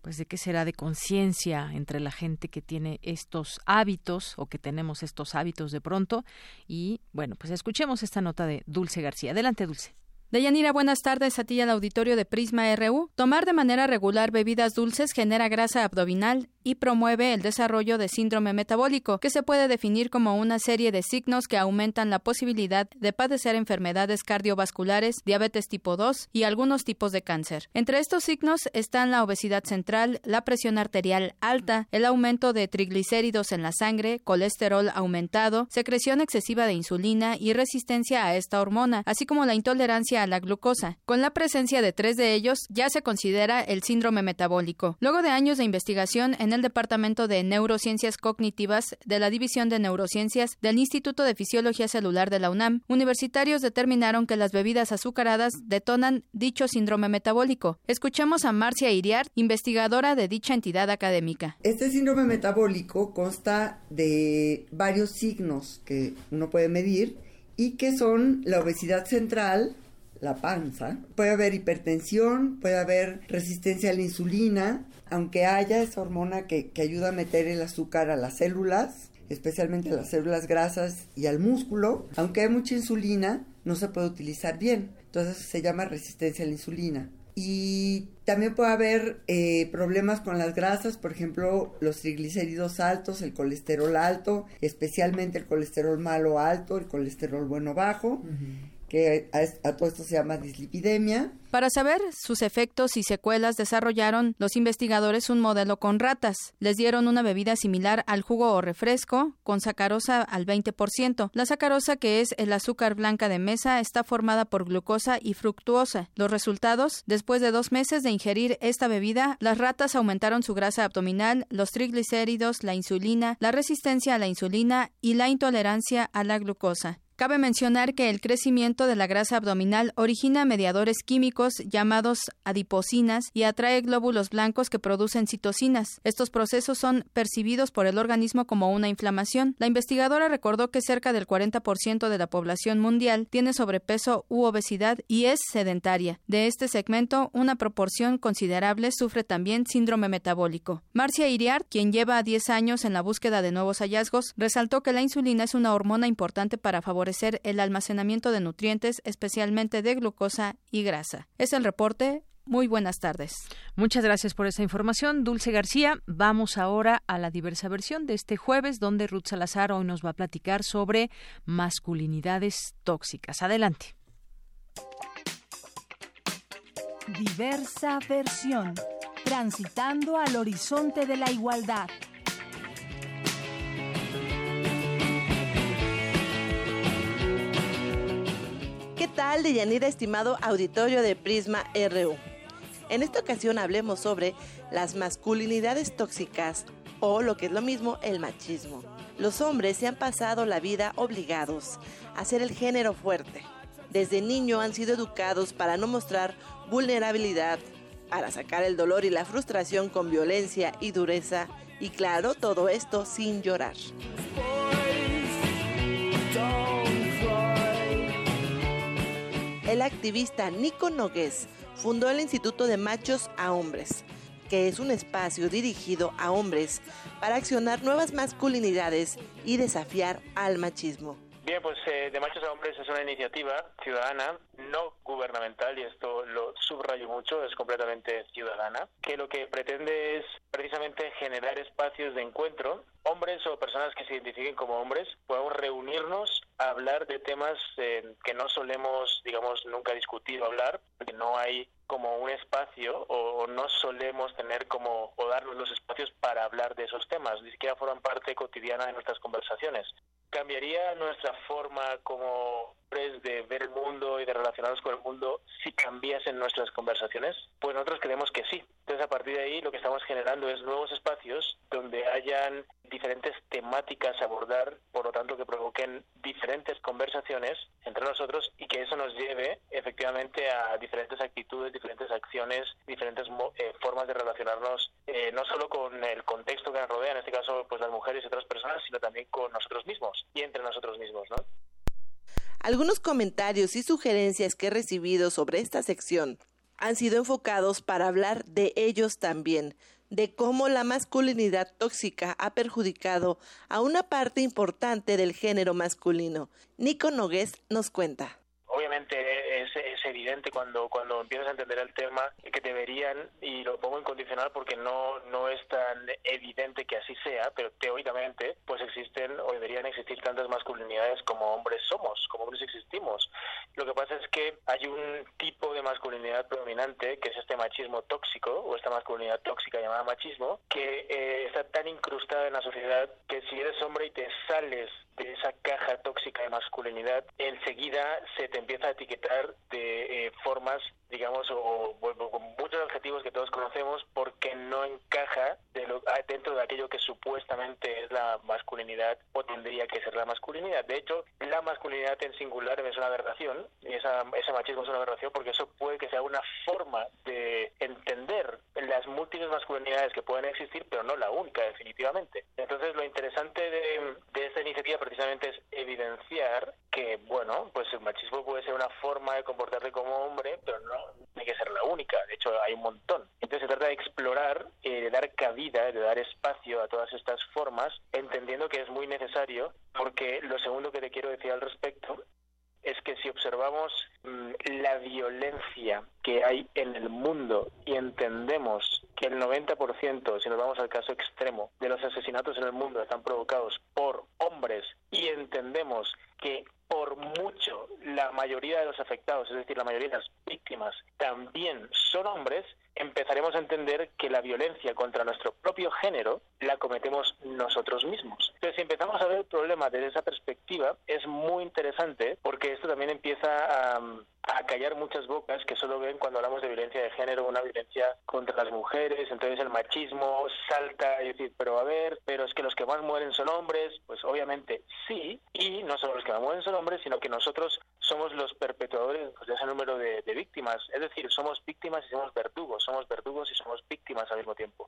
pues de qué será de conciencia entre la gente que tiene estos hábitos o que tenemos estos hábitos de pronto y bueno pues escuchemos esta nota de Dulce García. Adelante Dulce Deyanira, buenas tardes a ti al auditorio de Prisma RU. Tomar de manera regular bebidas dulces genera grasa abdominal y promueve el desarrollo de síndrome metabólico, que se puede definir como una serie de signos que aumentan la posibilidad de padecer enfermedades cardiovasculares, diabetes tipo 2 y algunos tipos de cáncer. Entre estos signos están la obesidad central, la presión arterial alta, el aumento de triglicéridos en la sangre, colesterol aumentado, secreción excesiva de insulina y resistencia a esta hormona, así como la intolerancia a la glucosa. Con la presencia de tres de ellos, ya se considera el síndrome metabólico. Luego de años de investigación en el Departamento de Neurociencias Cognitivas de la División de Neurociencias del Instituto de Fisiología Celular de la UNAM, universitarios determinaron que las bebidas azucaradas detonan dicho síndrome metabólico. Escuchamos a Marcia Iriar, investigadora de dicha entidad académica. Este síndrome metabólico consta de varios signos que uno puede medir y que son la obesidad central, la panza. Puede haber hipertensión, puede haber resistencia a la insulina, aunque haya esa hormona que, ayuda a meter el azúcar a las células, especialmente a las células grasas y al músculo, aunque hay mucha insulina, no se puede utilizar bien. Entonces se llama resistencia a la insulina. Y también puede haber eh, problemas con las grasas, por ejemplo, los triglicéridos altos, el colesterol alto, especialmente el colesterol malo alto, el colesterol bueno bajo que a, esto se llama dislipidemia. Para saber sus efectos y secuelas desarrollaron los investigadores un modelo con ratas. Les dieron una bebida similar al jugo o refresco con sacarosa al 20%. La sacarosa, que es el azúcar blanca de mesa, está formada por glucosa y fructuosa. Los resultados, después de dos meses de ingerir esta bebida, las ratas aumentaron su grasa abdominal, los triglicéridos, la insulina, la resistencia a la insulina y la intolerancia a la glucosa. Cabe mencionar que el crecimiento de la grasa abdominal origina mediadores químicos llamados adiposinas y atrae glóbulos blancos que producen citocinas. Estos procesos son percibidos por el organismo como una inflamación. La investigadora recordó que cerca del 40% de la población mundial tiene sobrepeso u obesidad y es sedentaria. De este segmento, una proporción considerable sufre también síndrome metabólico. Marcia Iriart, quien lleva 10 años en la búsqueda de nuevos hallazgos, resaltó que la insulina es una hormona importante para favorecer el almacenamiento de nutrientes, especialmente de glucosa y grasa. Es el reporte. Muy buenas tardes. Muchas gracias por esa información, Dulce García. Vamos ahora a la diversa versión de este jueves, donde Ruth Salazar hoy nos va a platicar sobre masculinidades tóxicas. Adelante. Diversa versión. Transitando al horizonte de la igualdad. Tal, Deyanira, estimado auditorio de Prisma RU? En esta ocasión hablemos sobre las masculinidades tóxicas o lo que es lo mismo, el machismo. Los hombres se han pasado la vida obligados a ser el género fuerte. Desde niño han sido educados para no mostrar vulnerabilidad, para sacar el dolor y la frustración con violencia y dureza, y claro, todo esto sin llorar. El activista Nico Nogués fundó el Instituto de Machos a Hombres, que es un espacio dirigido a hombres para accionar nuevas masculinidades y desafiar al machismo. Bien, pues eh, de Machos a Hombres es una iniciativa ciudadana, no gubernamental, y esto lo subrayo mucho, es completamente ciudadana, que lo que pretende es precisamente generar espacios de encuentro. Hombres o personas que se identifiquen como hombres, podemos reunirnos a hablar de temas eh, que no solemos, digamos, nunca discutir o hablar, porque no hay como un espacio o no solemos tener como o darnos los espacios para hablar de esos temas, ni siquiera forman parte cotidiana de nuestras conversaciones. ¿Cambiaría nuestra forma como de ver el mundo y de relacionarnos con el mundo si cambiasen nuestras conversaciones? Pues nosotros creemos que sí. Entonces, a partir de ahí, lo que estamos generando es nuevos espacios donde hayan diferentes temáticas a abordar, por lo tanto, que provoquen diferentes conversaciones entre nosotros y que eso nos lleve efectivamente a diferentes actitudes, diferentes acciones, diferentes eh, formas de relacionarnos, eh, no solo con el contexto que nos rodea, en este caso, pues las mujeres y otras personas, sino también con nosotros mismos y entre nosotros mismos, ¿no? Algunos comentarios y sugerencias que he recibido sobre esta sección han sido enfocados para hablar de ellos también, de cómo la masculinidad tóxica ha perjudicado a una parte importante del género masculino. Nico Nogués nos cuenta. Evidente cuando, cuando empiezas a entender el tema que deberían, y lo pongo incondicional porque no, no es tan evidente que así sea, pero teóricamente pues existen o deberían existir tantas masculinidades como hombres somos, como hombres existimos. Lo que pasa es que hay un tipo de masculinidad predominante que es este machismo tóxico o esta masculinidad tóxica llamada machismo que eh, está tan incrustada en la sociedad que si eres hombre y te sales de esa caja tóxica de masculinidad, enseguida se te empieza a etiquetar de eh, formas, digamos, o, o, con muchos objetivos que todos conocemos, porque no encaja de lo, dentro de aquello que supuestamente es la masculinidad o tendría que ser la masculinidad. De hecho, la masculinidad en singular es una aberración, y esa, ese machismo es una aberración porque eso puede que sea una forma de entender las múltiples masculinidades que pueden existir, pero no la única, definitivamente. Entonces, lo interesante de, de esta iniciativa precisamente es evidenciar que, bueno, pues el machismo puede ser una forma de comportarte como hombre, pero no tiene que ser la única. De hecho, hay un montón. Entonces, se trata de explorar, eh, de dar cabida, de dar espacio a todas estas formas, entendiendo que es muy necesario, porque lo segundo que te quiero decir al respecto es que si observamos mmm, la violencia que hay en el mundo y entendemos que el 90%, si nos vamos al caso extremo, de los asesinatos en el mundo están provocados por hombres y entendemos que por mucho la mayoría de los afectados, es decir, la mayoría de las víctimas, también son hombres, empezaremos a entender que la violencia contra nuestro propio género la cometemos nosotros mismos. Entonces, si empezamos a ver el problema desde esa perspectiva, es muy interesante porque esto también empieza a, acallar muchas bocas que solo ven cuando hablamos de violencia de género, una violencia contra las mujeres, entonces el machismo salta y decir, pero a ver, pero es que los que más mueren son hombres, pues obviamente sí, y no solo los que más mueren son hombres, sino que nosotros somos los perpetuadores de ese número de, de víctimas, es decir, somos víctimas y somos verdugos, somos verdugos y somos víctimas al mismo tiempo.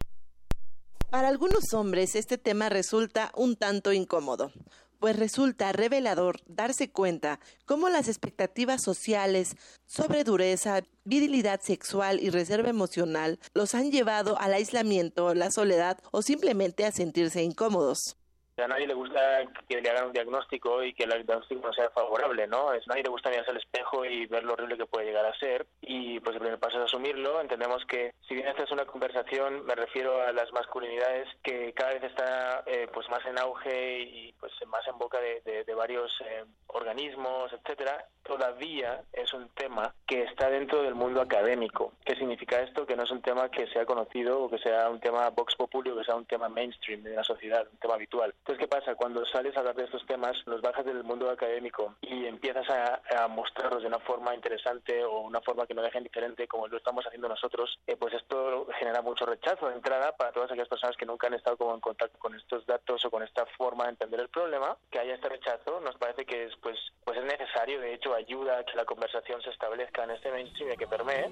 Para algunos hombres este tema resulta un tanto incómodo, pues resulta revelador darse cuenta cómo las expectativas sociales sobre dureza, virilidad sexual y reserva emocional los han llevado al aislamiento, la soledad o simplemente a sentirse incómodos a nadie le gusta que le hagan un diagnóstico y que el diagnóstico no sea favorable, ¿no? A nadie le gusta mirarse al espejo y ver lo horrible que puede llegar a ser y pues el primer paso es asumirlo. Entendemos que si bien esta es una conversación, me refiero a las masculinidades que cada vez está eh, pues más en auge y pues más en boca de, varios eh, organismos, etcétera, todavía es un tema que está dentro del mundo académico. ¿Qué significa esto? Que no es un tema que sea conocido o que sea un tema vox populi o que sea un tema mainstream de la sociedad, un tema habitual. ¿Qué pasa? Cuando sales a hablar de estos temas, los bajas del mundo académico y empiezas a, mostrarlos de una forma interesante o una forma que no dejen diferente como lo estamos haciendo nosotros, eh, pues esto genera mucho rechazo de entrada para todas aquellas personas que nunca han estado como en contacto con estos datos o con esta forma de entender el problema, que haya este rechazo, nos parece que es, pues, pues es necesario, de hecho ayuda a que la conversación se establezca en este mainstream y que permee.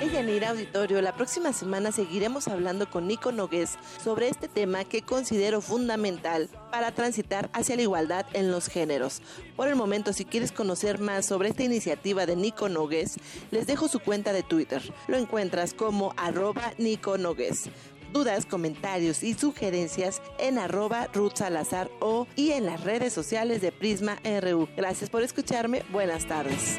Ella Auditorio, la próxima semana seguiremos hablando con Nico Nogués sobre este tema que considero fundamental para transitar hacia la igualdad en los géneros. Por el momento, si quieres conocer más sobre esta iniciativa de Nico Nogués, les dejo su cuenta de Twitter. Lo encuentras como arroba Nico Nogués dudas, comentarios y sugerencias en arroba Ruth Salazar o y en las redes sociales de Prisma RU. Gracias por escucharme. Buenas tardes.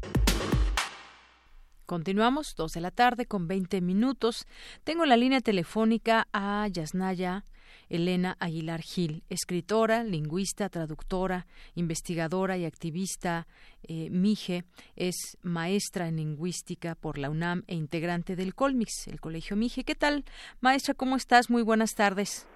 Continuamos, dos de la tarde con 20 minutos. Tengo la línea telefónica a Yasnaya Elena Aguilar Gil, escritora, lingüista, traductora, investigadora y activista eh, Mije. Es maestra en lingüística por la UNAM e integrante del Colmix, el Colegio Mije. ¿Qué tal, maestra? ¿Cómo estás? Muy buenas tardes.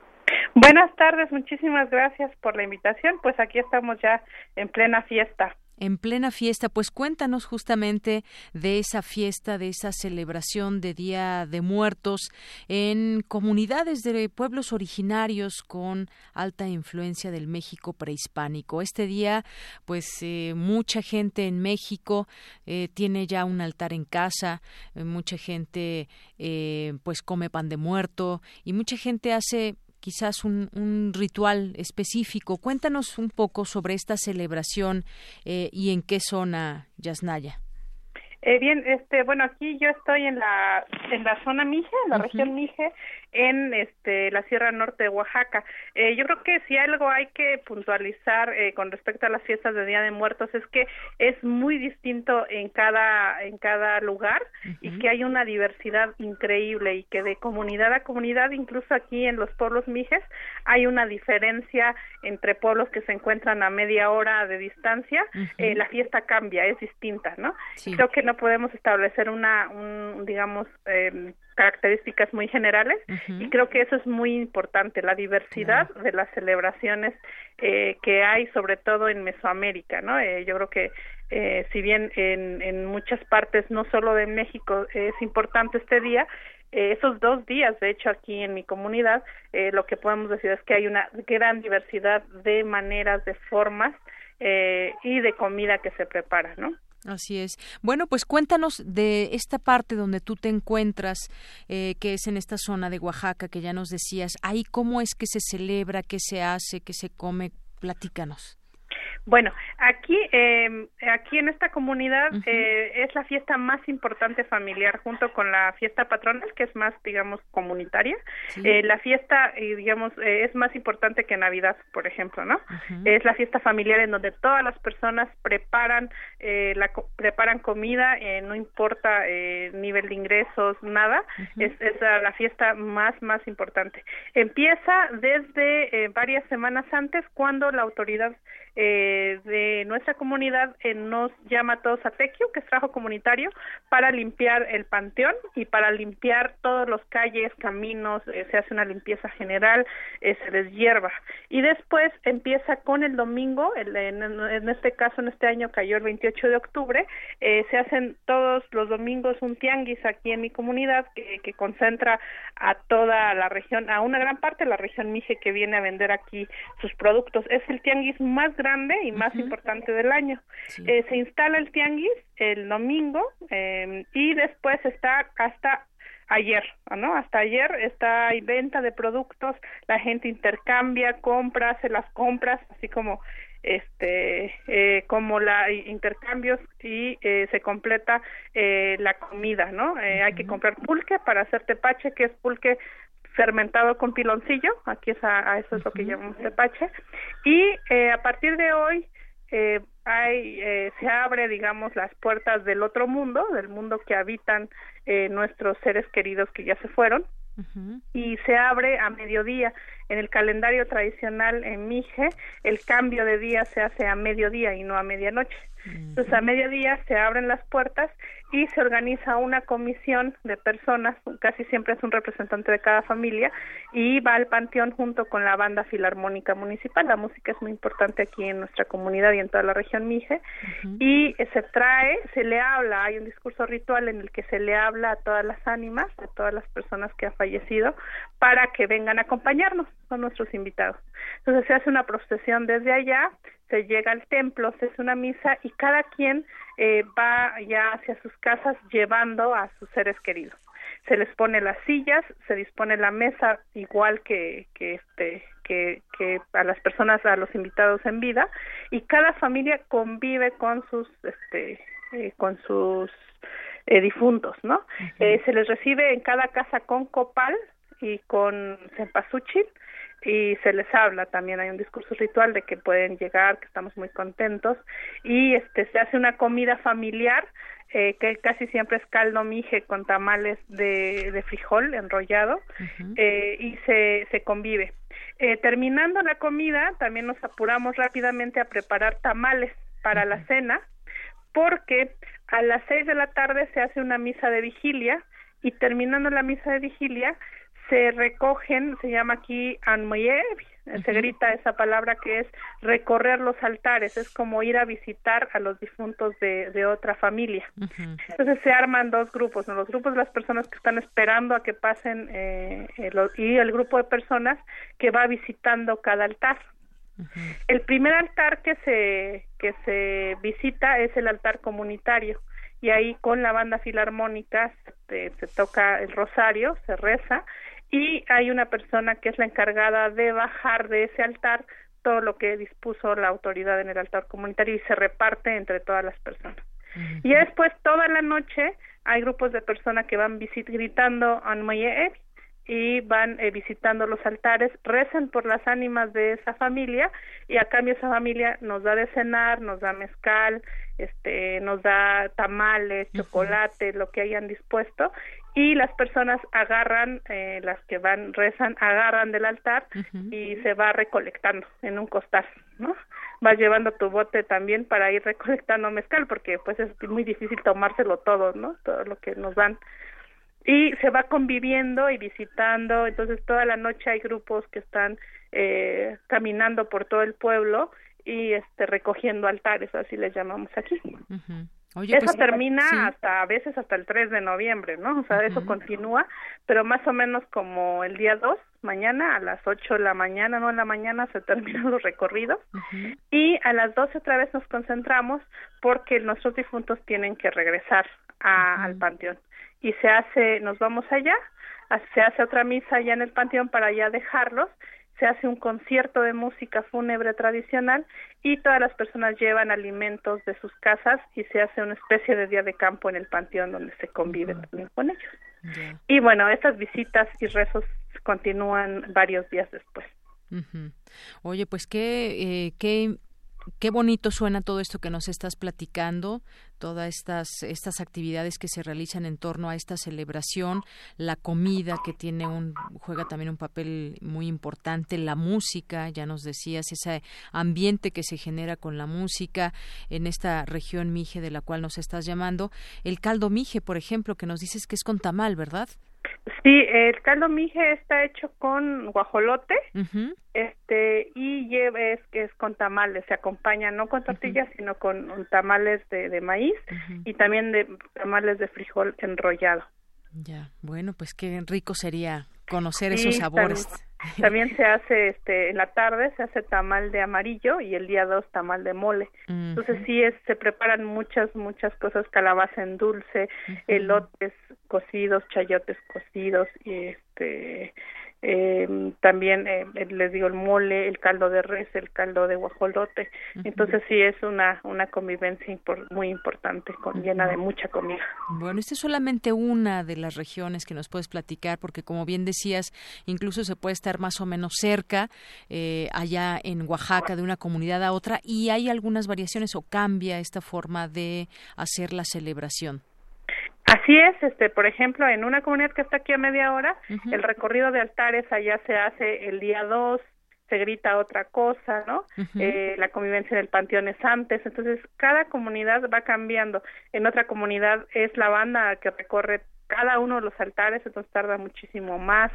Buenas tardes, muchísimas gracias por la invitación. Pues aquí estamos ya en plena fiesta en plena fiesta, pues cuéntanos justamente de esa fiesta, de esa celebración de Día de Muertos en comunidades de pueblos originarios con alta influencia del México prehispánico. Este día, pues eh, mucha gente en México eh, tiene ya un altar en casa, eh, mucha gente pues come pan de muerto y mucha gente hace quizás un, un, ritual específico. Cuéntanos un poco sobre esta celebración eh, y en qué zona, Yasnaya. Eh, bien, este, bueno, aquí yo estoy en la en la zona Mije, en la región Mije, en este la Sierra Norte de Oaxaca. Eh, yo creo que si algo hay que puntualizar eh, con respecto a las fiestas de Día de Muertos es que es muy distinto en cada en cada lugar y que hay una diversidad increíble y que de comunidad a comunidad, incluso aquí en los pueblos Mijes, hay una diferencia entre pueblos que se encuentran a media hora de distancia. la fiesta cambia, es distinta, ¿no? Creo que no podemos establecer una, un, digamos, eh, características muy generales y creo que eso es muy importante, la diversidad de las celebraciones eh, que hay, sobre todo en Mesoamérica, ¿no? Eh, yo creo que eh, si bien en, en muchas partes, no solo de México, es importante este día, eh, esos dos días, de hecho, aquí en mi comunidad, eh, lo que podemos decir es que hay una gran diversidad de maneras, de formas eh, y de comida que se prepara, ¿no? Así es. Bueno, pues cuéntanos de esta parte donde tú te encuentras, eh, que es en esta zona de Oaxaca, que ya nos decías. Ahí, ¿cómo es que se celebra, qué se hace, qué se come? Platícanos. Bueno, aquí, eh, aquí en esta comunidad eh, es la fiesta más importante familiar junto con la fiesta patronal, que es más, digamos, comunitaria. Eh, la fiesta, eh, digamos, eh, es más importante que Navidad, por ejemplo, ¿no? Es la fiesta familiar en donde todas las personas preparan, eh, la, preparan comida, eh, no importa eh, nivel de ingresos, nada. Es, es la, fiesta más, más importante. Empieza desde varias semanas antes cuando la autoridad eh, de nuestra comunidad eh, nos llama a todos a Tequio, que es trabajo comunitario, para limpiar el panteón y para limpiar todos los calles, caminos, eh, se hace una limpieza general, eh, se deshierva. Y después empieza con el domingo, el- en, este caso, en este año cayó el 28 de octubre, eh, se hacen todos los domingos un tianguis aquí en mi comunidad que, que concentra a toda la región, a una gran parte de la región Mije que viene a vender aquí sus productos. Es el tianguis más grande y más importante del año. Eh, se instala el tianguis el domingo eh, y después está hasta ayer, ¿no? Hasta ayer está hay venta de productos, la gente intercambia, compra, hace las compras, así como este eh, como la intercambios y eh, se completa eh, la comida, ¿no? Eh, Hay que comprar pulque para hacer tepache, que es pulque fermentado con piloncillo, aquí es a, a eso es lo que llamamos tepache, y eh, a partir de hoy eh, hay, eh, se abre, digamos, las puertas del otro mundo, del mundo que habitan eh, nuestros seres queridos que ya se fueron, y se abre a mediodía. En el calendario tradicional en Mije, el cambio de día se hace a mediodía y no a medianoche. Entonces, a mediodía se abren las puertas y se organiza una comisión de personas, casi siempre es un representante de cada familia, y va al panteón junto con la banda filarmónica municipal. La música es muy importante aquí en nuestra comunidad y en toda la región Mije. Y se trae, se le habla, hay un discurso ritual en el que se le habla a todas las ánimas, a todas las personas que han fallecido, para que vengan a acompañarnos, son nuestros invitados. Entonces se hace una procesión desde allá, se llega al templo, se hace una misa y cada quien eh, va ya hacia sus casas llevando a sus seres queridos. Se les pone las sillas, se dispone la mesa igual que, que este que, que a las personas, a los invitados en vida, y cada familia convive con sus este eh, con sus eh, difuntos, ¿no? Eh, se les recibe en cada casa con copal y con cempasúchil y se les habla. También hay un discurso ritual de que pueden llegar que estamos muy contentos. Y este se hace una comida familiar eh, que casi siempre es caldo mije con tamales de, de frijol enrollado eh, y se, se convive. Eh, terminando la comida también nos apuramos rápidamente a preparar tamales para la cena porque a las seis de la tarde se hace una misa de vigilia y terminando la misa de vigilia se recogen, se llama aquí anmoyer, se grita esa palabra que es recorrer los altares, es como ir a visitar a los difuntos de, de otra familia. Entonces se arman dos grupos, ¿no? los grupos de las personas que están esperando a que pasen eh, eh, lo- y el grupo de personas que va visitando cada altar. El primer altar que se que se visita es el altar comunitario y ahí con la banda filarmónica se, se toca el rosario, se reza y hay una persona que es la encargada de bajar de ese altar todo lo que dispuso la autoridad en el altar comunitario y se reparte entre todas las personas. Y después toda la noche hay grupos de personas que van visit gritando Anmoye y van eh, visitando los altares, rezan por las ánimas de esa familia y a cambio esa familia nos da de cenar, nos da mezcal, este, nos da tamales, chocolate, lo que hayan dispuesto y las personas agarran, eh, las que van rezan, agarran del altar y se va recolectando en un costal, ¿no? Vas llevando tu bote también para ir recolectando mezcal porque pues es muy difícil tomárselo todo, ¿no? Todo lo que nos dan y se va conviviendo y visitando entonces toda la noche hay grupos que están eh, caminando por todo el pueblo y este recogiendo altares así les llamamos aquí Oye, eso pues, termina sí. hasta a veces hasta el 3 de noviembre no o sea eso continúa pero más o menos como el día 2 mañana a las 8 de la mañana no en la mañana se terminan los recorridos. Y a las 12 otra vez nos concentramos porque nuestros difuntos tienen que regresar a- al panteón. Y se hace, nos vamos allá, se hace otra misa allá en el panteón para ya dejarlos, se hace un concierto de música fúnebre tradicional y todas las personas llevan alimentos de sus casas y se hace una especie de día de campo en el panteón donde se convive también con ellos. Y bueno, estas visitas y rezos continúan varios días después. Oye, pues qué, eh, qué qué bonito suena todo esto que nos estás platicando, todas estas estas actividades que se realizan en torno a esta celebración, la comida que tiene un juega también un papel muy importante, la música, ya nos decías ese ambiente que se genera con la música en esta región Mije de la cual nos estás llamando, el caldo Mije, por ejemplo, que nos dices que es con tamal, ¿verdad? Sí, el caldo mije está hecho con guajolote, este y lleva es que es con tamales, se acompaña no con tortillas sino con tamales de, de maíz y también de tamales de frijol enrollado. Ya, bueno, pues qué rico sería conocer esos sabores. También, se hace este en la tarde se hace tamal de amarillo y el día dos tamal de mole. Entonces sí es, se preparan muchas muchas cosas, calabaza en dulce, elotes cocidos, chayotes cocidos y este eh, también eh, les digo el mole, el caldo de res, el caldo de guajolote. Entonces sí es una una convivencia muy importante, con, llena de mucha comida. Bueno, esta es solamente una de las regiones que nos puedes platicar, porque como bien decías, incluso se puede estar más o menos cerca, eh, allá en Oaxaca, de una comunidad a otra, y hay algunas variaciones o cambia esta forma de hacer la celebración. Así es, este, por ejemplo, en una comunidad que está aquí a media hora, el recorrido de altares allá se hace el día 2, se grita otra cosa, ¿no? eh, la convivencia en el panteón es antes, entonces cada comunidad va cambiando. En otra comunidad es la banda que recorre cada uno de los altares, entonces tarda muchísimo más.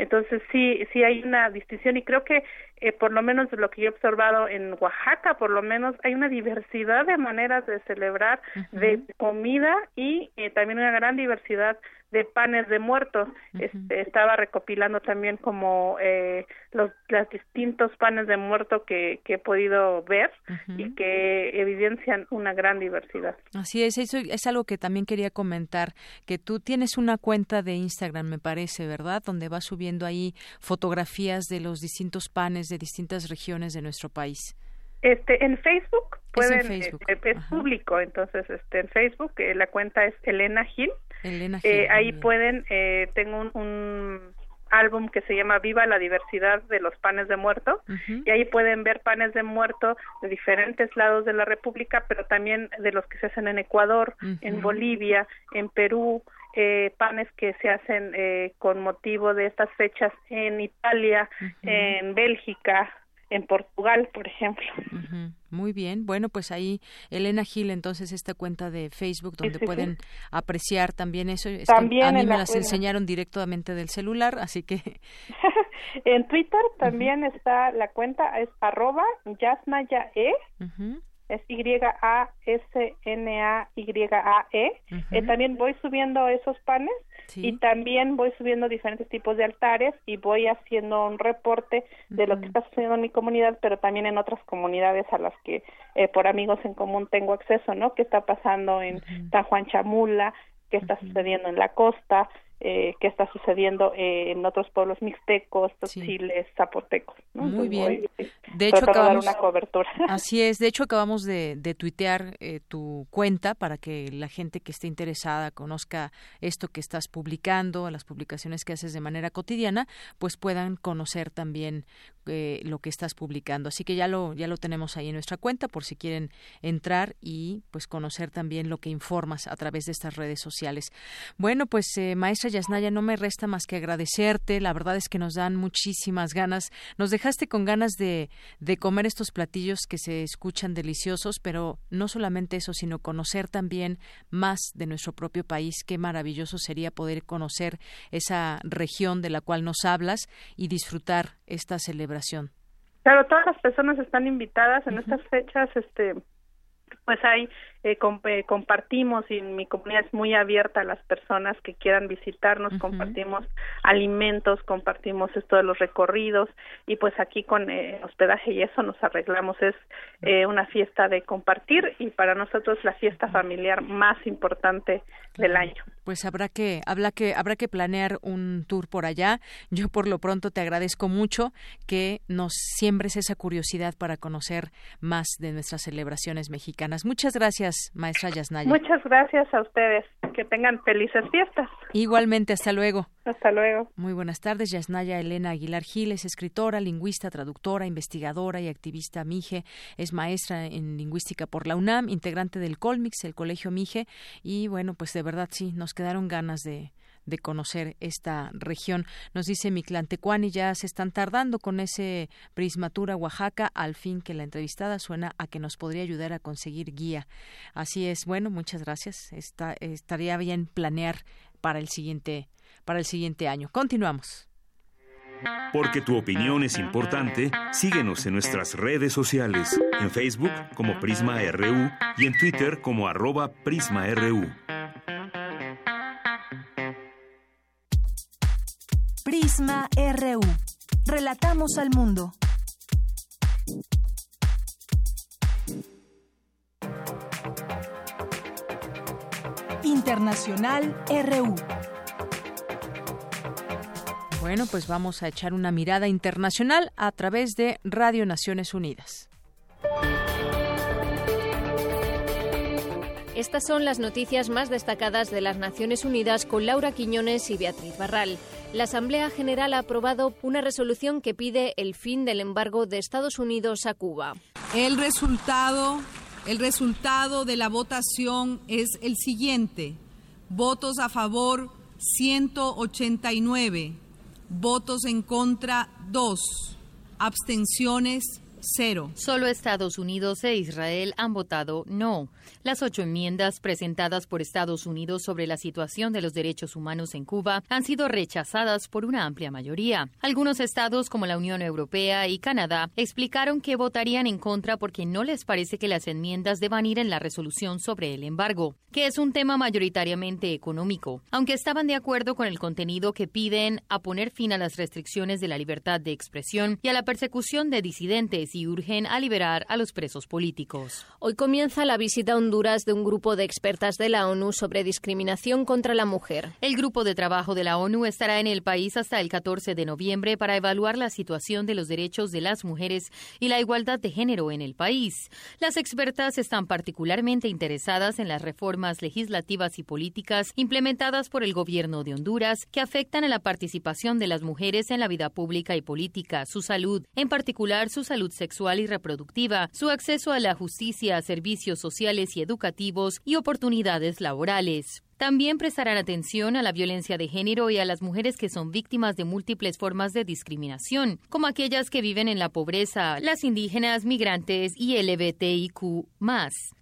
Entonces sí, sí hay una distinción y creo que eh, por lo menos lo que yo he observado en Oaxaca, por lo menos hay una diversidad de maneras de celebrar, de comida y eh, también una gran diversidad de panes de muertos. este, estaba recopilando también como eh, los, distintos panes de muerto que, que he podido ver y que evidencian una gran diversidad. Así es, eso es algo que también quería comentar, que tú tienes una cuenta de Instagram, me parece, ¿verdad? Donde vas subiendo ahí fotografías de los distintos panes de distintas regiones de nuestro país. Este, en Facebook pueden, es, este, público, entonces este, en Facebook eh, la cuenta es Elena Gil. Elena eh, ahí pueden, eh, tengo un, álbum que se llama Viva la diversidad de los panes de muerto y ahí pueden ver panes de muerto de diferentes lados de la República, pero también de los que se hacen en Ecuador, en Bolivia, en Perú, eh, panes que se hacen eh, con motivo de estas fechas en Italia, en Bélgica, en Portugal, por ejemplo. Muy bien. Bueno, pues ahí Elena Gil, entonces esta cuenta de Facebook donde pueden apreciar también eso. también a mí me las enseñaron directamente del celular, así que. (laughs) en Twitter también está la cuenta, es arroba yasnayae es Y-A-S-N-A-Y-A-E. Eh, también voy subiendo esos panes y también voy subiendo diferentes tipos de altares y voy haciendo un reporte de lo que está sucediendo en mi comunidad, pero también en otras comunidades a las que eh, por amigos en común tengo acceso, ¿no? ¿Qué está pasando en San Juan Chamula? ¿Qué está sucediendo en la costa? Eh, qué está sucediendo en otros pueblos mixtecos, chiles, zapotecos. Muy bien. De hecho, acabamos, una cobertura. (laughs) Así es. De hecho, acabamos de, de tuitear eh, tu cuenta para que la gente que esté interesada conozca esto que estás publicando, las publicaciones que haces de manera cotidiana, pues puedan conocer también eh, lo que estás publicando. Así que ya lo ya lo tenemos ahí en nuestra cuenta por si quieren entrar y pues conocer también lo que informas a través de estas redes sociales. Bueno, pues eh, maestra Yasnaya, no me resta más que agradecerte. La verdad es que nos dan muchísimas ganas. Nos dejaste con ganas de, de comer estos platillos que se escuchan deliciosos, pero no solamente eso, sino conocer también más de nuestro propio país. Qué maravilloso sería poder conocer esa región de la cual nos hablas y disfrutar esta celebración. Claro, todas las personas están invitadas en estas fechas, este, pues hay eh, eh, compartimos y mi comunidad es muy abierta a las personas que quieran visitarnos, compartimos alimentos, compartimos esto de los recorridos y pues aquí con eh, hospedaje y eso nos arreglamos. Es una fiesta de compartir y para nosotros la fiesta familiar más importante del año. Pues habrá que, habrá que, habrá que planear un tour por allá. Yo por lo pronto te agradezco mucho que nos siembres esa curiosidad para conocer más de nuestras celebraciones mexicanas. Muchas gracias, maestra Yasnaya. Muchas gracias a ustedes. Que tengan felices fiestas. Igualmente, hasta luego. Hasta luego. Muy buenas tardes. Yasnaya Elena Aguilar Giles, escritora, lingüista, traductora, investigadora y activista MIGE. Es maestra en lingüística por la UNAM, integrante del Colmix, el Colegio MIGE. Y bueno, pues de verdad sí, nos quedaron ganas de, de conocer esta región. Nos dice Miclantecuani, ya se están tardando con ese Prismatura Oaxaca, al fin que la entrevistada suena a que nos podría ayudar a conseguir guía. Así es, bueno, muchas gracias. Está, estaría bien planear para el siguiente para el siguiente año. Continuamos. Porque tu opinión es importante, síguenos en nuestras redes sociales, en Facebook como Prisma RU y en Twitter como arroba PrismaRU. Prisma RU. Relatamos al mundo. Internacional RU. Bueno, pues vamos a echar una mirada internacional a través de Radio Naciones Unidas. Estas son las noticias más destacadas de las Naciones Unidas con Laura Quiñones y Beatriz Barral. La Asamblea General ha aprobado una resolución que pide el fin del embargo de Estados Unidos a Cuba. El resultado, el resultado de la votación es el siguiente: votos a favor 189 votos en contra 2, abstenciones cero. Solo Estados Unidos e Israel han votado no. Las ocho enmiendas presentadas por Estados Unidos sobre la situación de los derechos humanos en Cuba han sido rechazadas por una amplia mayoría. Algunos estados, como la Unión Europea y Canadá, explicaron que votarían en contra porque no les parece que las enmiendas deban ir en la resolución sobre el embargo, que es un tema mayoritariamente económico, aunque estaban de acuerdo con el contenido que piden a poner fin a las restricciones de la libertad de expresión y a la persecución de disidentes y urgen a liberar a los presos políticos. Hoy comienza la visita a Honduras de un grupo de expertas de la ONU sobre discriminación contra la mujer. El grupo de trabajo de la ONU estará en el país hasta el 14 de noviembre para evaluar la situación de los derechos de las mujeres y la igualdad de género en el país. Las expertas están particularmente interesadas en las reformas legislativas y políticas implementadas por el gobierno de Honduras que afectan a la participación de las mujeres en la vida pública y política, su salud, en particular su salud sexual y reproductiva, su acceso a la justicia, servicios sociales y educativos y oportunidades laborales. También prestarán atención a la violencia de género y a las mujeres que son víctimas de múltiples formas de discriminación, como aquellas que viven en la pobreza, las indígenas, migrantes y LGBTIQ.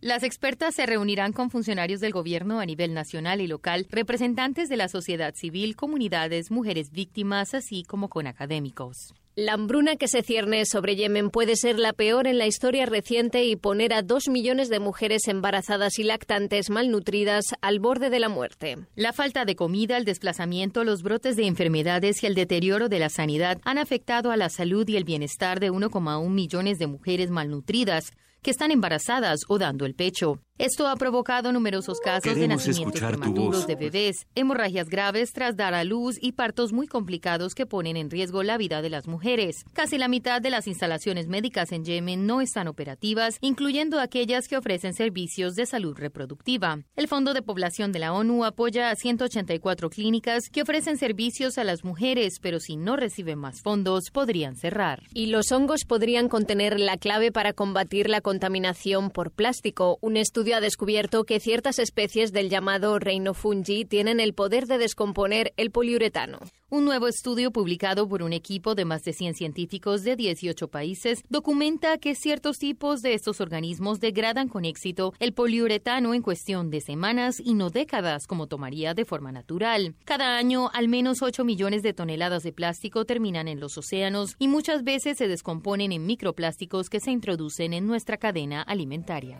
Las expertas se reunirán con funcionarios del gobierno a nivel nacional y local, representantes de la sociedad civil, comunidades, mujeres víctimas, así como con académicos. La hambruna que se cierne sobre Yemen puede ser la peor en la historia reciente y poner a dos millones de mujeres embarazadas y lactantes malnutridas al borde de la muerte. La falta de comida, el desplazamiento, los brotes de enfermedades y el deterioro de la sanidad han afectado a la salud y el bienestar de 1,1 millones de mujeres malnutridas que están embarazadas o dando el pecho. Esto ha provocado numerosos casos de nacimientos prematuros de bebés, hemorragias graves tras dar a luz y partos muy complicados que ponen en riesgo la vida de las mujeres. Casi la mitad de las instalaciones médicas en Yemen no están operativas, incluyendo aquellas que ofrecen servicios de salud reproductiva. El Fondo de Población de la ONU apoya a 184 clínicas que ofrecen servicios a las mujeres, pero si no reciben más fondos, podrían cerrar. Y los hongos podrían contener la clave para combatir la contaminación por plástico. Un estudio ha descubierto que ciertas especies del llamado reino fungi tienen el poder de descomponer el poliuretano. Un nuevo estudio publicado por un equipo de más de 100 científicos de 18 países documenta que ciertos tipos de estos organismos degradan con éxito el poliuretano en cuestión de semanas y no décadas, como tomaría de forma natural. Cada año, al menos 8 millones de toneladas de plástico terminan en los océanos y muchas veces se descomponen en microplásticos que se introducen en nuestra cadena alimentaria.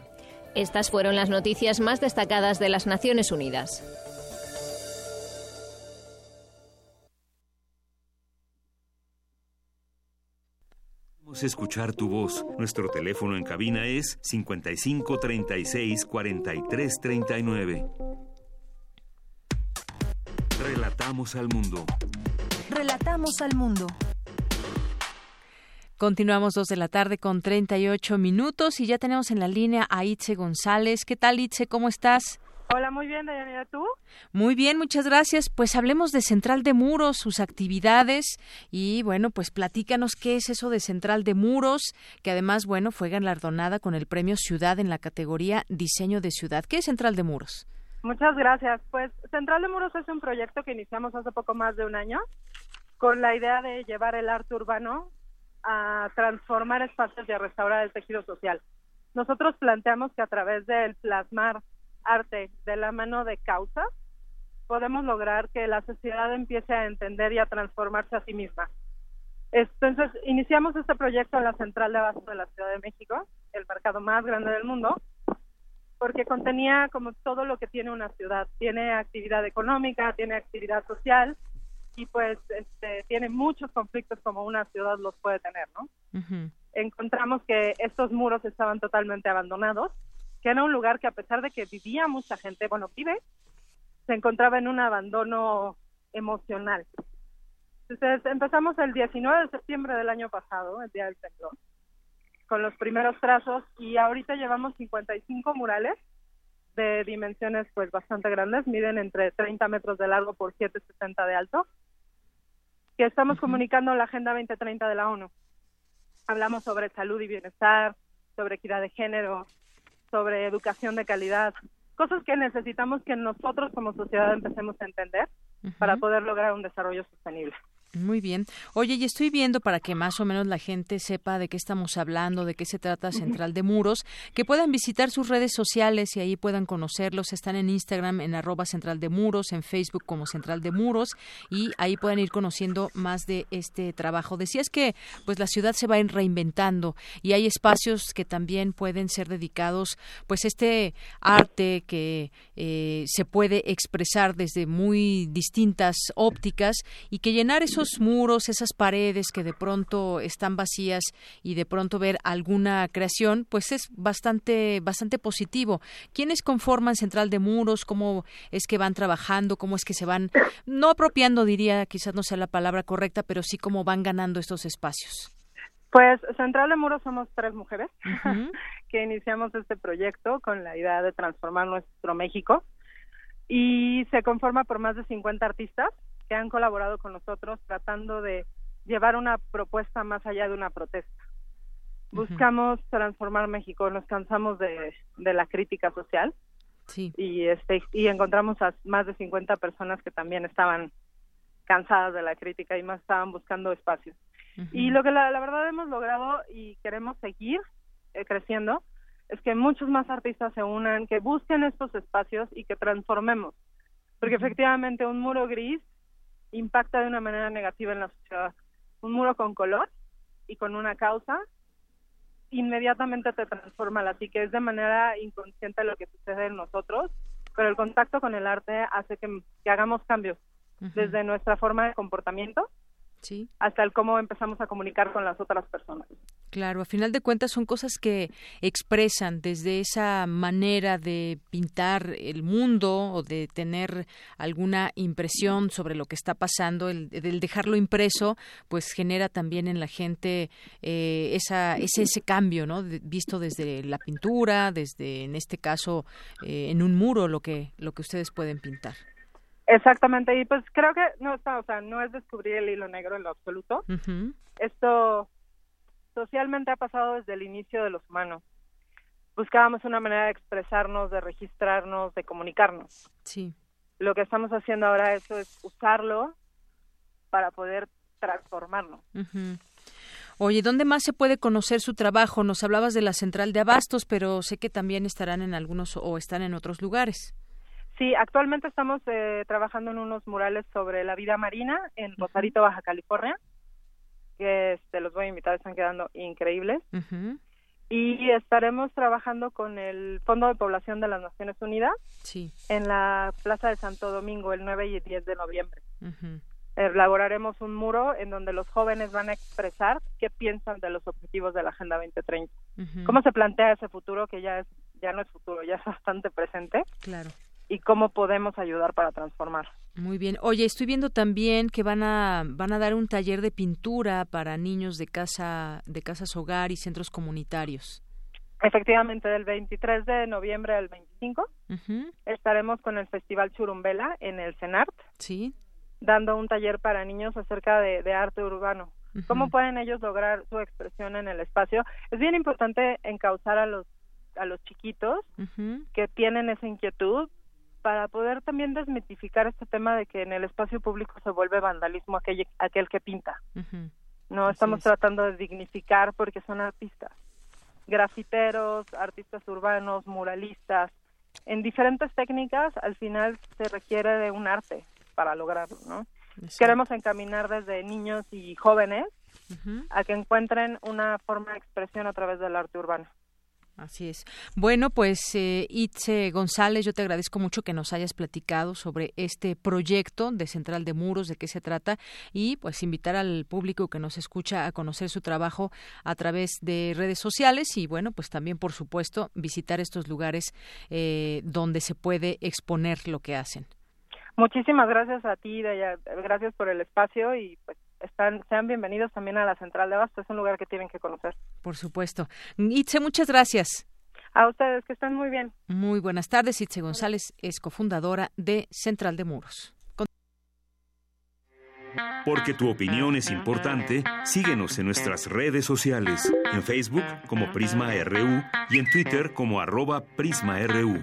Estas fueron las noticias más destacadas de las Naciones Unidas. Queremos escuchar tu voz. Nuestro teléfono en cabina es 55 36 43 39. Relatamos al mundo. Relatamos al mundo. Continuamos dos de la tarde con 38 minutos y ya tenemos en la línea a Itze González. ¿Qué tal, Itze? ¿Cómo estás? Hola, muy bien, Dayanira, ¿tú? Muy bien, muchas gracias. Pues hablemos de Central de Muros, sus actividades y bueno, pues platícanos qué es eso de Central de Muros, que además, bueno, fue galardonada con el premio Ciudad en la categoría Diseño de Ciudad. ¿Qué es Central de Muros? Muchas gracias. Pues Central de Muros es un proyecto que iniciamos hace poco más de un año con la idea de llevar el arte urbano a transformar espacios y a restaurar el tejido social. Nosotros planteamos que a través del plasmar arte de la mano de causas, podemos lograr que la sociedad empiece a entender y a transformarse a sí misma. Entonces, iniciamos este proyecto en la central de abasto de la Ciudad de México, el mercado más grande del mundo, porque contenía como todo lo que tiene una ciudad. Tiene actividad económica, tiene actividad social y pues este, tiene muchos conflictos como una ciudad los puede tener, ¿no? Encontramos que estos muros estaban totalmente abandonados que era un lugar que a pesar de que vivía mucha gente, bueno, vive, se encontraba en un abandono emocional. Entonces empezamos el 19 de septiembre del año pasado, el día del temblor, con los primeros trazos y ahorita llevamos 55 murales de dimensiones pues bastante grandes, miden entre 30 metros de largo por 7,60 de alto, que estamos comunicando la Agenda 2030 de la ONU. Hablamos sobre salud y bienestar, sobre equidad de género, sobre educación de calidad, cosas que necesitamos que nosotros como sociedad empecemos a entender para poder lograr un desarrollo sostenible. Muy bien. Oye, y estoy viendo para que más o menos la gente sepa de qué estamos hablando, de qué se trata Central de Muros, que puedan visitar sus redes sociales y ahí puedan conocerlos. Están en Instagram en arroba Central de Muros, en Facebook como Central de Muros y ahí pueden ir conociendo más de este trabajo. Decías que pues la ciudad se va reinventando y hay espacios que también pueden ser dedicados pues este arte que eh, se puede expresar desde muy distintas ópticas y que llenar esos muros, esas paredes que de pronto están vacías y de pronto ver alguna creación, pues es bastante, bastante positivo. ¿Quiénes conforman Central de Muros? ¿Cómo es que van trabajando? ¿Cómo es que se van, no apropiando, diría, quizás no sea la palabra correcta, pero sí cómo van ganando estos espacios? Pues Central de Muros somos tres mujeres (laughs) que iniciamos este proyecto con la idea de transformar nuestro México y se conforma por más de 50 artistas que han colaborado con nosotros tratando de llevar una propuesta más allá de una protesta. Buscamos transformar México, nos cansamos de, de la crítica social sí. y este y encontramos a más de 50 personas que también estaban cansadas de la crítica y más estaban buscando espacios. Y lo que la, verdad hemos logrado y queremos seguir eh, creciendo es que muchos más artistas se unan, que busquen estos espacios y que transformemos. Porque efectivamente un muro gris impacta de una manera negativa en la sociedad. Un muro con color y con una causa inmediatamente te transforma, así que es de manera inconsciente lo que sucede en nosotros, pero el contacto con el arte hace que, hagamos cambios desde nuestra forma de comportamiento sí. hasta el cómo empezamos a comunicar con las otras personas. Claro, a final de cuentas son cosas que expresan desde esa manera de pintar el mundo o de tener alguna impresión sobre lo que está pasando, el, dejarlo impreso, pues genera también en la gente eh, esa, ese, ese cambio, ¿no? visto desde la pintura, desde, en este caso, eh, en un muro, lo que, lo que ustedes pueden pintar. Exactamente, y pues creo que no está, o sea, no es descubrir el hilo negro en lo absoluto. Esto socialmente ha pasado desde el inicio de los humanos. Buscábamos una manera de expresarnos, de registrarnos, de comunicarnos. Sí. Lo que estamos haciendo ahora eso es usarlo para poder transformarnos. Oye, ¿dónde más se puede conocer su trabajo? Nos hablabas de la central de abastos, pero sé que también estarán en algunos o están en otros lugares. Sí, actualmente estamos eh, trabajando en unos murales sobre la vida marina en Rosarito, Baja California, que este, los voy a invitar, están quedando increíbles. y estaremos trabajando con el Fondo de Población de las Naciones Unidas sí. en la Plaza de Santo Domingo el 9 y 10 de noviembre. Elaboraremos un muro en donde los jóvenes van a expresar qué piensan de los objetivos de la Agenda 2030. ¿Cómo se plantea ese futuro que ya es ya no es futuro, ya es bastante presente? Claro. Y cómo podemos ayudar para transformar. Muy bien. Oye, estoy viendo también que van a van a dar un taller de pintura para niños de casa de casas hogar y centros comunitarios. Efectivamente, del 23 de noviembre al 25 estaremos con el Festival Churumbela en el CENART. Sí. Dando un taller para niños acerca de, arte urbano. ¿Cómo pueden ellos lograr su expresión en el espacio? Es bien importante encauzar a los a los chiquitos que tienen esa inquietud para poder también desmitificar este tema de que en el espacio público se vuelve vandalismo aquel, aquel que pinta. No estamos tratando de dignificar porque son artistas, grafiteros, artistas urbanos, muralistas. En diferentes técnicas, al final se requiere de un arte para lograrlo, ¿no? Queremos encaminar desde niños y jóvenes a que encuentren una forma de expresión a través del arte urbano. Así es. Bueno, pues eh, Itze González, yo te agradezco mucho que nos hayas platicado sobre este proyecto de Central de Muros, de qué se trata y pues invitar al público que nos escucha a conocer su trabajo a través de redes sociales y bueno, pues también por supuesto visitar estos lugares eh, donde se puede exponer lo que hacen. Muchísimas gracias a ti, Gracias por el espacio y pues están, sean bienvenidos también a la Central de Abasto. Es un lugar que tienen que conocer. Por supuesto. Itze, muchas gracias. A ustedes, que estén muy bien. Muy buenas tardes. Itze González es cofundadora de Central de Muros. Porque tu opinión es importante, síguenos en nuestras redes sociales, en Facebook como Prisma RU y en Twitter como arroba PrismaRU.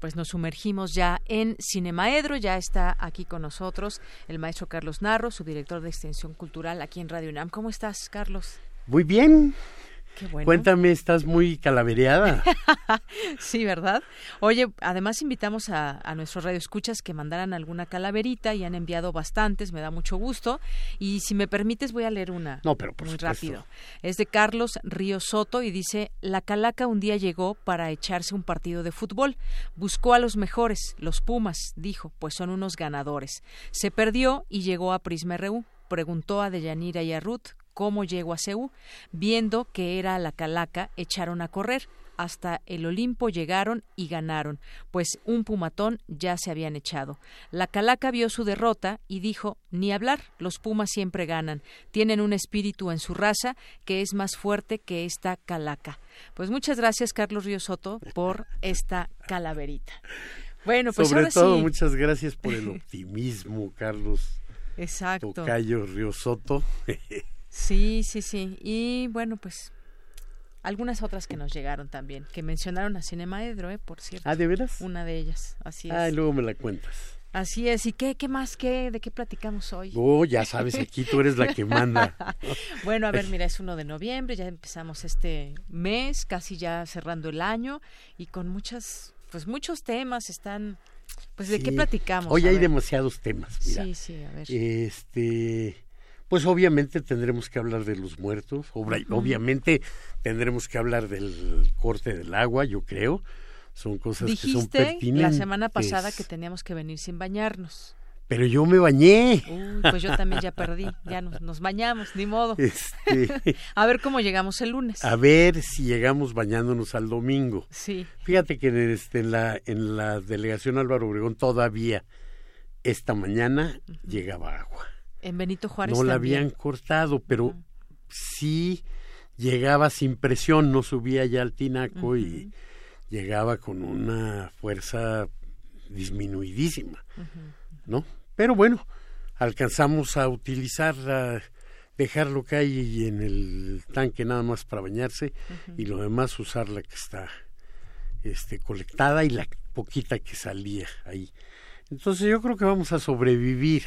Pues nos sumergimos ya en Cinemaedro. Ya está aquí con nosotros el maestro Carlos Narro, su director de extensión cultural aquí en Radio UNAM. ¿Cómo estás, Carlos? Muy bien. Cuéntame, estás muy calavereada. (laughs) sí, ¿verdad? Oye, además invitamos a, a nuestros radioescuchas que mandaran alguna calaverita y han enviado bastantes, me da mucho gusto. Y si me permites, voy a leer una. No, pero muy rápido. Es de Carlos Río Soto y dice: La Calaca un día llegó para echarse un partido de fútbol. Buscó a los mejores, los Pumas, dijo, pues son unos ganadores. Se perdió y llegó a Prisma RU preguntó a Deyanira y a Ruth cómo llegó a Ceú. Viendo que era la calaca, echaron a correr. Hasta el Olimpo llegaron y ganaron, pues un pumatón ya se habían echado. La calaca vio su derrota y dijo ni hablar, los pumas siempre ganan. Tienen un espíritu en su raza que es más fuerte que esta calaca. Pues muchas gracias, Carlos Río Soto, por esta calaverita. Bueno, pues Sobre ahora todo, sí. muchas gracias por el (laughs) optimismo, Carlos. Exacto. Tocayo Río Soto. (laughs) Sí, sí, sí. Y bueno, pues algunas otras que nos llegaron también, que mencionaron a Cinemaedro, ¿eh? por cierto. ¿Ah, de veras? Una de ellas, así es. Ah, y luego me la cuentas. Así es. ¿Y qué, qué más? Qué, ¿De qué platicamos hoy? Oh, ya sabes, aquí tú eres la que manda. (laughs) bueno, a ver, mira, es uno de noviembre, ya empezamos este mes, casi ya cerrando el año y con muchas, pues muchos temas están... Pues de qué platicamos. Hoy A hay ver. demasiados temas. mira. Sí, sí, a ver. Este, pues obviamente tendremos que hablar de los muertos, obviamente tendremos que hablar del corte del agua, yo creo. Son cosas que son Dijiste pertinentes. la semana pasada que teníamos que venir sin bañarnos. Pero yo me bañé. Uy, pues yo también ya perdí, ya nos, nos bañamos, ni modo. Este, (laughs) A ver cómo llegamos el lunes. a ver si llegamos bañándonos al domingo. Sí. Fíjate que en, este, en, la, en la delegación Álvaro Obregón todavía esta mañana llegaba agua. En Benito Juárez no la también. habían cortado, pero sí llegaba sin presión, no subía ya al tinaco y llegaba con una fuerza disminuidísima, ¿no? Pero bueno, alcanzamos a utilizar ah, dejar lo que hay en el tanque nada más para bañarse y lo demás usar la que está este, colectada y la poquita que salía ahí. Entonces yo creo que vamos a sobrevivir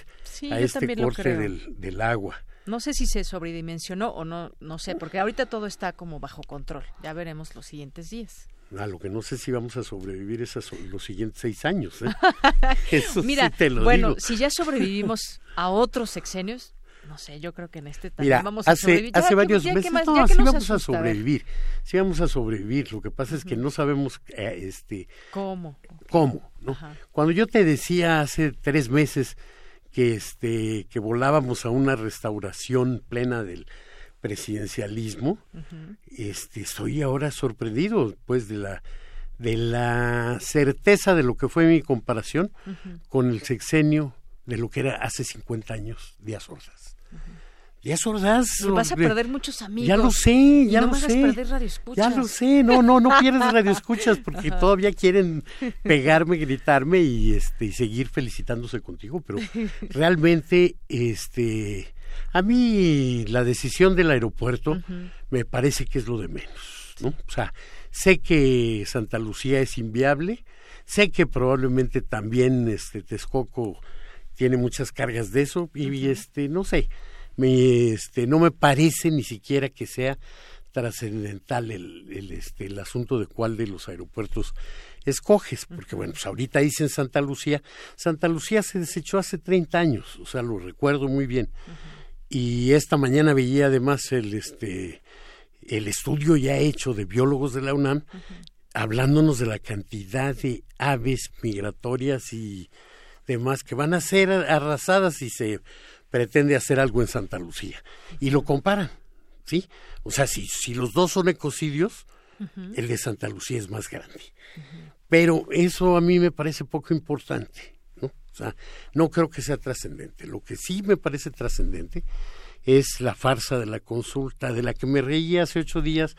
a este corte del, del agua. No sé si se sobredimensionó o no, no sé, porque ahorita todo está como bajo control. Ya veremos los siguientes días. Ah, lo que no sé si vamos a sobrevivir es los siguientes seis años. ¿eh? (laughs) Eso Mira, sí te lo bueno, si ya sobrevivimos a otros sexenios, no sé, yo creo que en este también vamos a sobrevivir. Hace varios meses, no, sí vamos a sobrevivir, sí vamos a sobrevivir. Lo que pasa es que no sabemos, eh, este, cómo, cómo, ¿no? Cuando yo te decía hace tres meses que este, que volábamos a una restauración plena del presidencialismo, este, estoy ahora sorprendido, pues, de la de la certeza de lo que fue mi comparación con el sexenio de lo que era hace 50 años Díaz Ordaz. Díaz Ordaz... vas a perder muchos amigos. Ya lo sé, ya no lo sé. Perder radioescuchas. Ya lo sé, no, no, no pierdes radioescuchas (laughs) porque todavía quieren (laughs) pegarme, gritarme y este y seguir felicitándose contigo, pero (laughs) realmente este a mí la decisión del aeropuerto me parece que es lo de menos, ¿no? O sea, sé que Santa Lucía es inviable, sé que probablemente también este Texcoco tiene muchas cargas de eso y este no sé, me este no me parece ni siquiera que sea trascendental el, el, este, el asunto de cuál de los aeropuertos escoges, porque bueno, pues ahorita dicen Santa Lucía, Santa Lucía se desechó hace 30 años, o sea, lo recuerdo muy bien. Y esta mañana veía además el este el estudio ya hecho de biólogos de la UNAM hablándonos de la cantidad de aves migratorias y demás que van a ser arrasadas si se pretende hacer algo en Santa Lucía. Y lo comparan, ¿sí? O sea, si, si los dos son ecocidios, el de Santa Lucía es más grande. Pero eso a mí me parece poco importante, ¿no? O sea, no creo que sea trascendente. Lo que sí me parece trascendente es la farsa de la consulta, de la que me reí hace ocho días,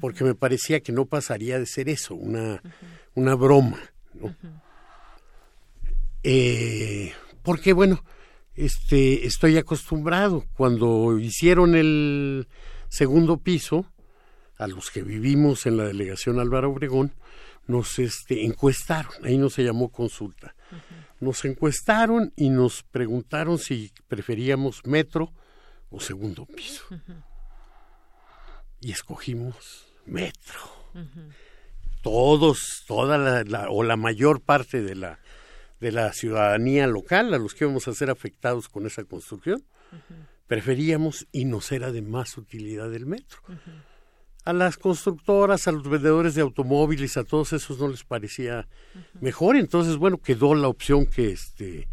porque me parecía que no pasaría de ser eso, una, una broma, ¿no? Eh, porque bueno, este, estoy acostumbrado. Cuando hicieron el segundo piso, a los que vivimos en la delegación Álvaro Obregón, nos este, encuestaron, ahí no se llamó consulta, nos encuestaron y nos preguntaron si preferíamos metro o segundo piso. Y escogimos metro. Todos, toda la, o la mayor parte de la de la ciudadanía local, a los que íbamos a ser afectados con esa construcción, preferíamos y nos era de más utilidad el metro. A las constructoras, a los vendedores de automóviles, a todos esos no les parecía mejor, entonces bueno, quedó la opción que este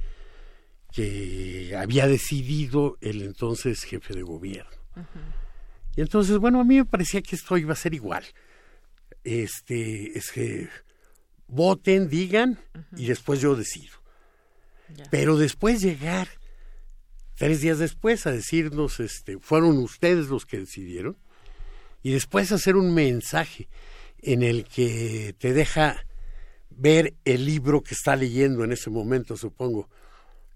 que había decidido el entonces jefe de gobierno. Y entonces, bueno, a mí me parecía que esto iba a ser igual. Este, es que voten, digan y después yo decido. Pero después llegar tres días después a decirnos, este, fueron ustedes los que decidieron y después hacer un mensaje en el que te deja ver el libro que está leyendo en ese momento, supongo,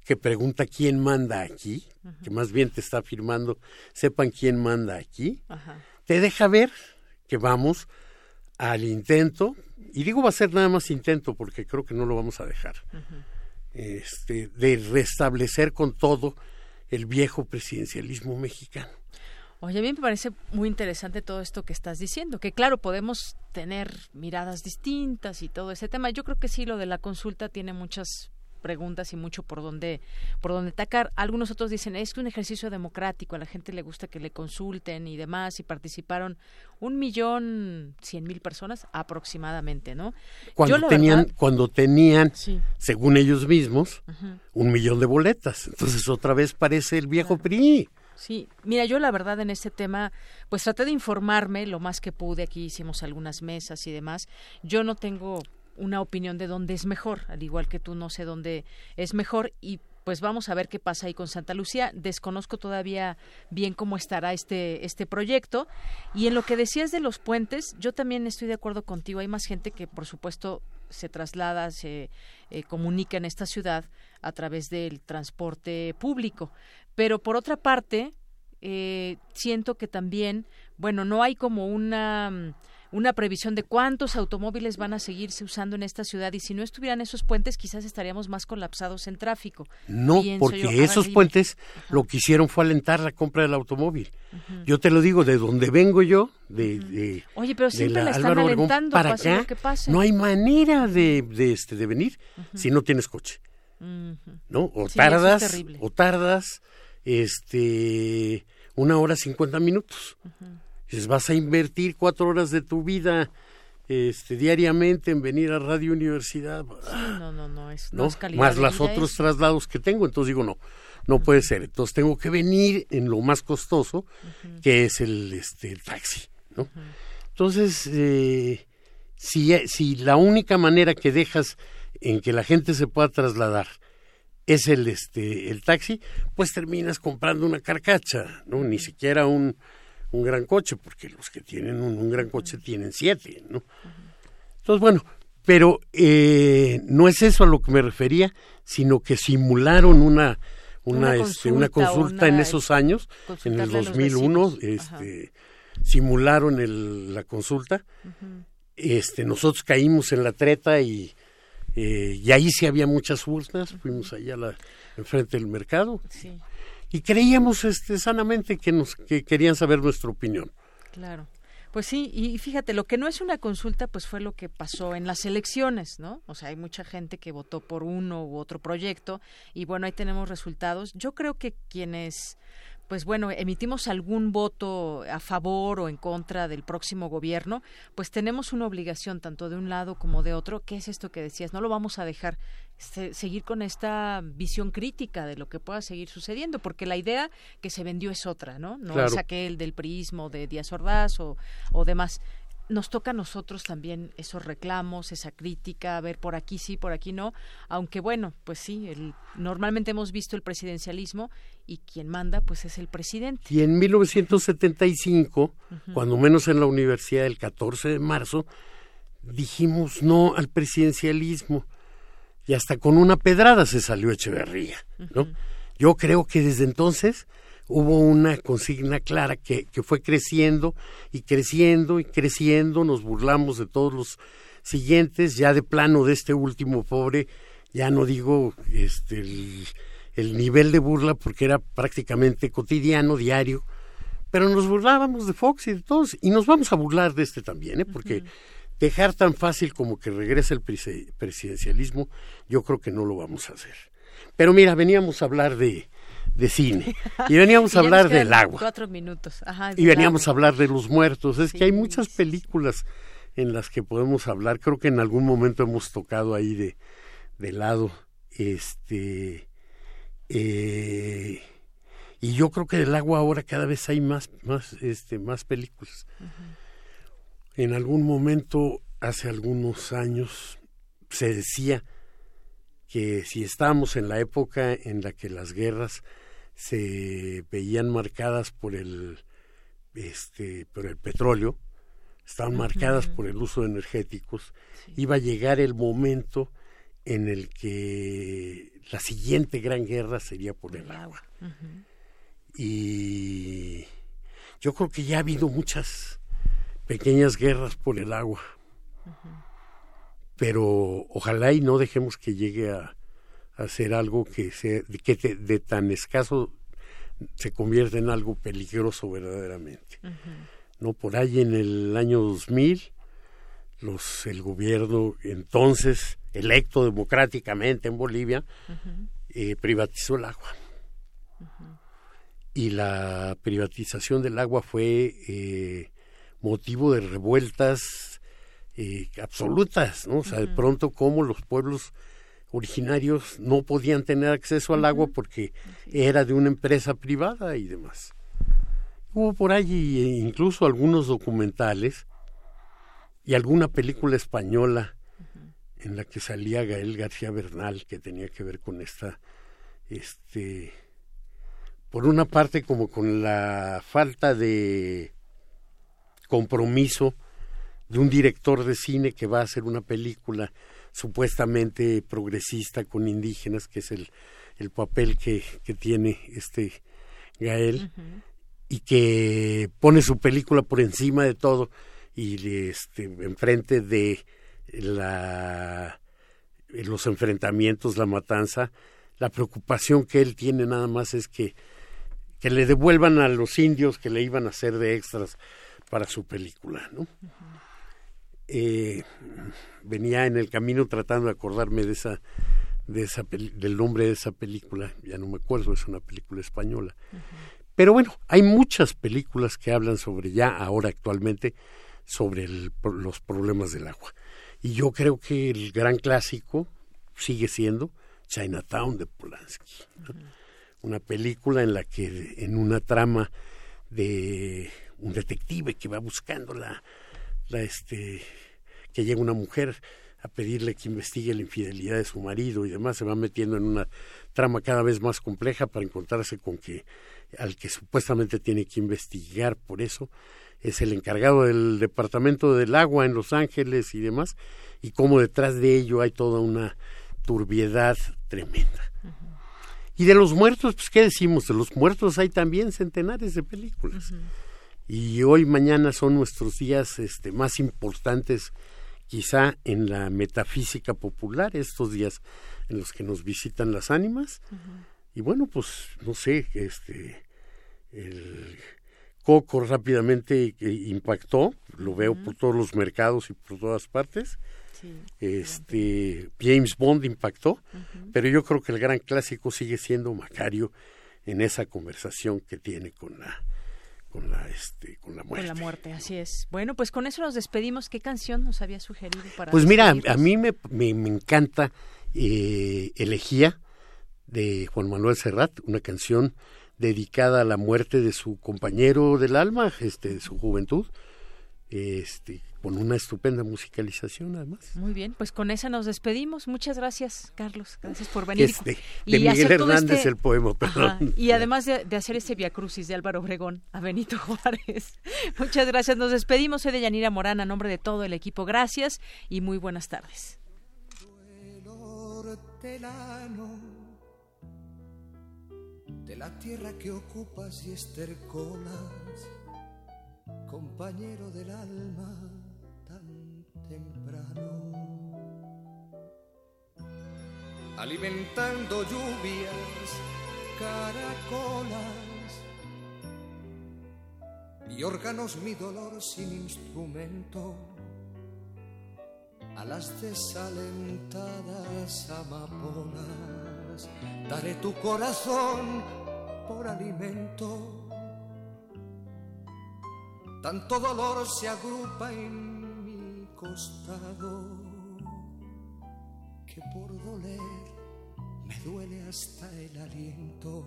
que pregunta quién manda aquí, que más bien te está afirmando, sepan quién manda aquí, te deja ver que vamos al intento y digo va a ser nada más intento porque creo que no lo vamos a dejar, este, de restablecer con todo el viejo presidencialismo mexicano. Oye, a mí me parece muy interesante todo esto que estás diciendo, que claro, podemos tener miradas distintas y todo ese tema. Yo creo que sí, lo de la consulta tiene muchas preguntas y mucho por dónde por dónde atacar. Algunos otros dicen es que un ejercicio democrático, a la gente le gusta que le consulten y demás y participaron un millón cien mil personas aproximadamente, ¿no? Cuando tenían cuando tenían según ellos mismos un millón de boletas, entonces otra vez parece el viejo PRI. Sí, mira, yo la verdad en este tema, pues traté de informarme lo más que pude. Aquí hicimos algunas mesas y demás. Yo no tengo una opinión de dónde es mejor, al igual que tú no sé dónde es mejor y pues vamos a ver qué pasa ahí con Santa Lucía. Desconozco todavía bien cómo estará este, este proyecto. Y en lo que decías de los puentes, yo también estoy de acuerdo contigo. Hay más gente que, por supuesto, se traslada, se eh, comunica en esta ciudad a través del transporte público. Pero por otra parte, eh, siento que también, bueno, no hay como una una previsión de cuántos automóviles van a seguirse usando en esta ciudad y si no estuvieran esos puentes quizás estaríamos más colapsados en tráfico. No, porque esos puentes lo que hicieron fue alentar la compra del automóvil. Yo te lo digo, de donde vengo yo, de, Oye, pero siempre la, están alentando para acá, que pase. no hay manera de, de, este, de venir si no tienes coche. ¿No? O tardas, o tardas este una hora cincuenta minutos. Dices, vas a invertir cuatro horas de tu vida este, diariamente en venir a Radio Universidad. no, no, no, es, ¿no? Más los otros traslados que tengo, entonces digo, no, no puede ser. Entonces tengo que venir en lo más costoso, que es el, este, taxi, ¿no? Entonces, eh, si, si la única manera que dejas en que la gente se pueda trasladar es el, este, el taxi, pues terminas comprando una carcacha, ¿no? Ni siquiera un un gran coche, porque los que tienen un, gran coche tienen siete, ¿no? Entonces, bueno, pero eh, no es eso a lo que me refería, sino que simularon una una, una este, consulta, en esos años, en el 2001, este, simularon el, la consulta. Este, nosotros caímos en la treta y, eh, y ahí sí había muchas urnas, fuimos allá la, enfrente del mercado. Sí y creíamos este, sanamente que, nos, que querían saber nuestra opinión. Claro. Pues sí, y fíjate, lo que no es una consulta, pues fue lo que pasó en las elecciones, ¿no? O sea, hay mucha gente que votó por uno u otro proyecto y bueno, ahí tenemos resultados. Yo creo que quienes pues bueno, emitimos algún voto a favor o en contra del próximo gobierno, pues tenemos una obligación tanto de un lado como de otro, ¿qué es esto que decías? No lo vamos a dejar seguir con esta visión crítica de lo que pueda seguir sucediendo, porque la idea que se vendió es otra, ¿no? No es aquel del prismo de Díaz Ordaz o, o demás nos toca a nosotros también esos reclamos, esa crítica, a ver por aquí sí, por aquí no, aunque bueno, pues sí, el, normalmente hemos visto el presidencialismo y quien manda pues es el presidente. Y en 1975, cuando menos en la universidad el 14 de marzo, dijimos no al presidencialismo y hasta con una pedrada se salió Echeverría, ¿no? Yo creo que desde entonces hubo una consigna clara que, que fue creciendo y creciendo y creciendo, nos burlamos de todos los siguientes, ya de plano de este último pobre, ya no digo este el, nivel de burla porque era prácticamente cotidiano, diario, pero nos burlábamos de Fox y de todos, y nos vamos a burlar de este también, ¿eh? porque dejar tan fácil como que regrese el presidencialismo, yo creo que no lo vamos a hacer. Pero mira, veníamos a hablar de, de cine. Y veníamos (laughs) a hablar del agua. Cuatro minutos. y veníamos a hablar de los muertos. Es que hay muchas películas en las que podemos hablar. Creo que en algún momento hemos tocado ahí de, de lado. Este. Eh, y yo creo que del agua ahora cada vez hay más, más, este, más películas. En algún momento, hace algunos años, se decía que si estábamos en la época en la que las guerras se veían marcadas por el este por el petróleo estaban marcadas por el uso de energéticos iba a llegar el momento en el que la siguiente gran guerra sería por el agua. y yo creo que ya ha habido muchas pequeñas guerras por el agua. Pero ojalá y no dejemos que llegue a, hacer algo que, sea, que de tan escaso se convierte en algo peligroso verdaderamente. No por ahí en el año 2000 los el gobierno entonces electo democráticamente en Bolivia eh, privatizó el agua. Y la privatización del agua fue eh, motivo de revueltas eh, absolutas, ¿no? O sea, de pronto como los pueblos originarios no podían tener acceso al agua porque era de una empresa privada y demás. Hubo por allí incluso algunos documentales y alguna película española en la que salía Gael García Bernal que tenía que ver con esta este por una parte como con la falta de compromiso de un director de cine que va a hacer una película supuestamente progresista con indígenas, que es el, el papel que, que tiene este Gael, y que pone su película por encima de todo y este enfrente de la los enfrentamientos, la matanza, la preocupación que él tiene nada más es que que le devuelvan a los indios que le iban a hacer de extras para su película, ¿no? Eh, venía en el camino tratando de acordarme de esa, de esa del nombre de esa película, ya no me acuerdo, es una película española. Pero bueno, hay muchas películas que hablan sobre ya ahora actualmente sobre los problemas del agua. Y yo creo que el gran clásico sigue siendo Chinatown de Polanski. Una película en la que en una trama de un detective que va buscando la, la este que llega una mujer a pedirle que investigue la infidelidad de su marido y demás, se va metiendo en una trama cada vez más compleja para encontrarse con que al que supuestamente tiene que investigar por eso es el encargado del departamento del agua en Los Ángeles y demás, y cómo detrás de ello hay toda una turbiedad tremenda. Y de los muertos, pues qué decimos, de los muertos hay también centenares de películas. Y hoy, mañana son nuestros días este, más importantes quizá en la metafísica popular, estos días en los que nos visitan las ánimas. Y bueno, pues no sé, este el Coco rápidamente impactó, lo veo por todos los mercados y por todas partes. este James Bond impactó, pero yo creo que el gran clásico sigue siendo Macario en esa conversación que tiene con la con la este con la muerte. Con la muerte, así es. Bueno, pues con eso nos despedimos. ¿Qué canción nos había sugerido para Pues mira, a mí me, me, encanta eh, Elegía de Juan Manuel Serrat, una canción dedicada a la muerte de su compañero del alma, este, de su juventud, este, con una estupenda musicalización además. Muy bien, pues con esa nos despedimos. Muchas gracias, Carlos. Gracias por venir. Este, de Miguel Hernández este el poema, perdón. y además de, hacer este Via Crucis de Álvaro Obregón a Benito (laughs) Juárez. Muchas gracias. Nos despedimos. Soy de Yanira Morán a nombre de todo el equipo. Gracias y muy buenas tardes de la tierra que ocupas y estercolas, compañero del alma Alimentando lluvias, caracolas y órganos mi dolor sin instrumento a las desalentadas amapolas. Daré tu corazón por alimento. Tanto dolor se agrupa en costado que por doler me duele hasta el aliento.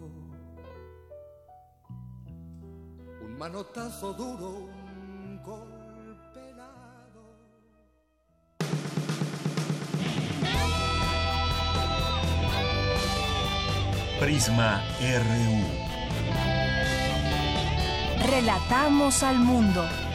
Un manotazo duro, un golpe helado. Prisma RU. Relatamos al mundo.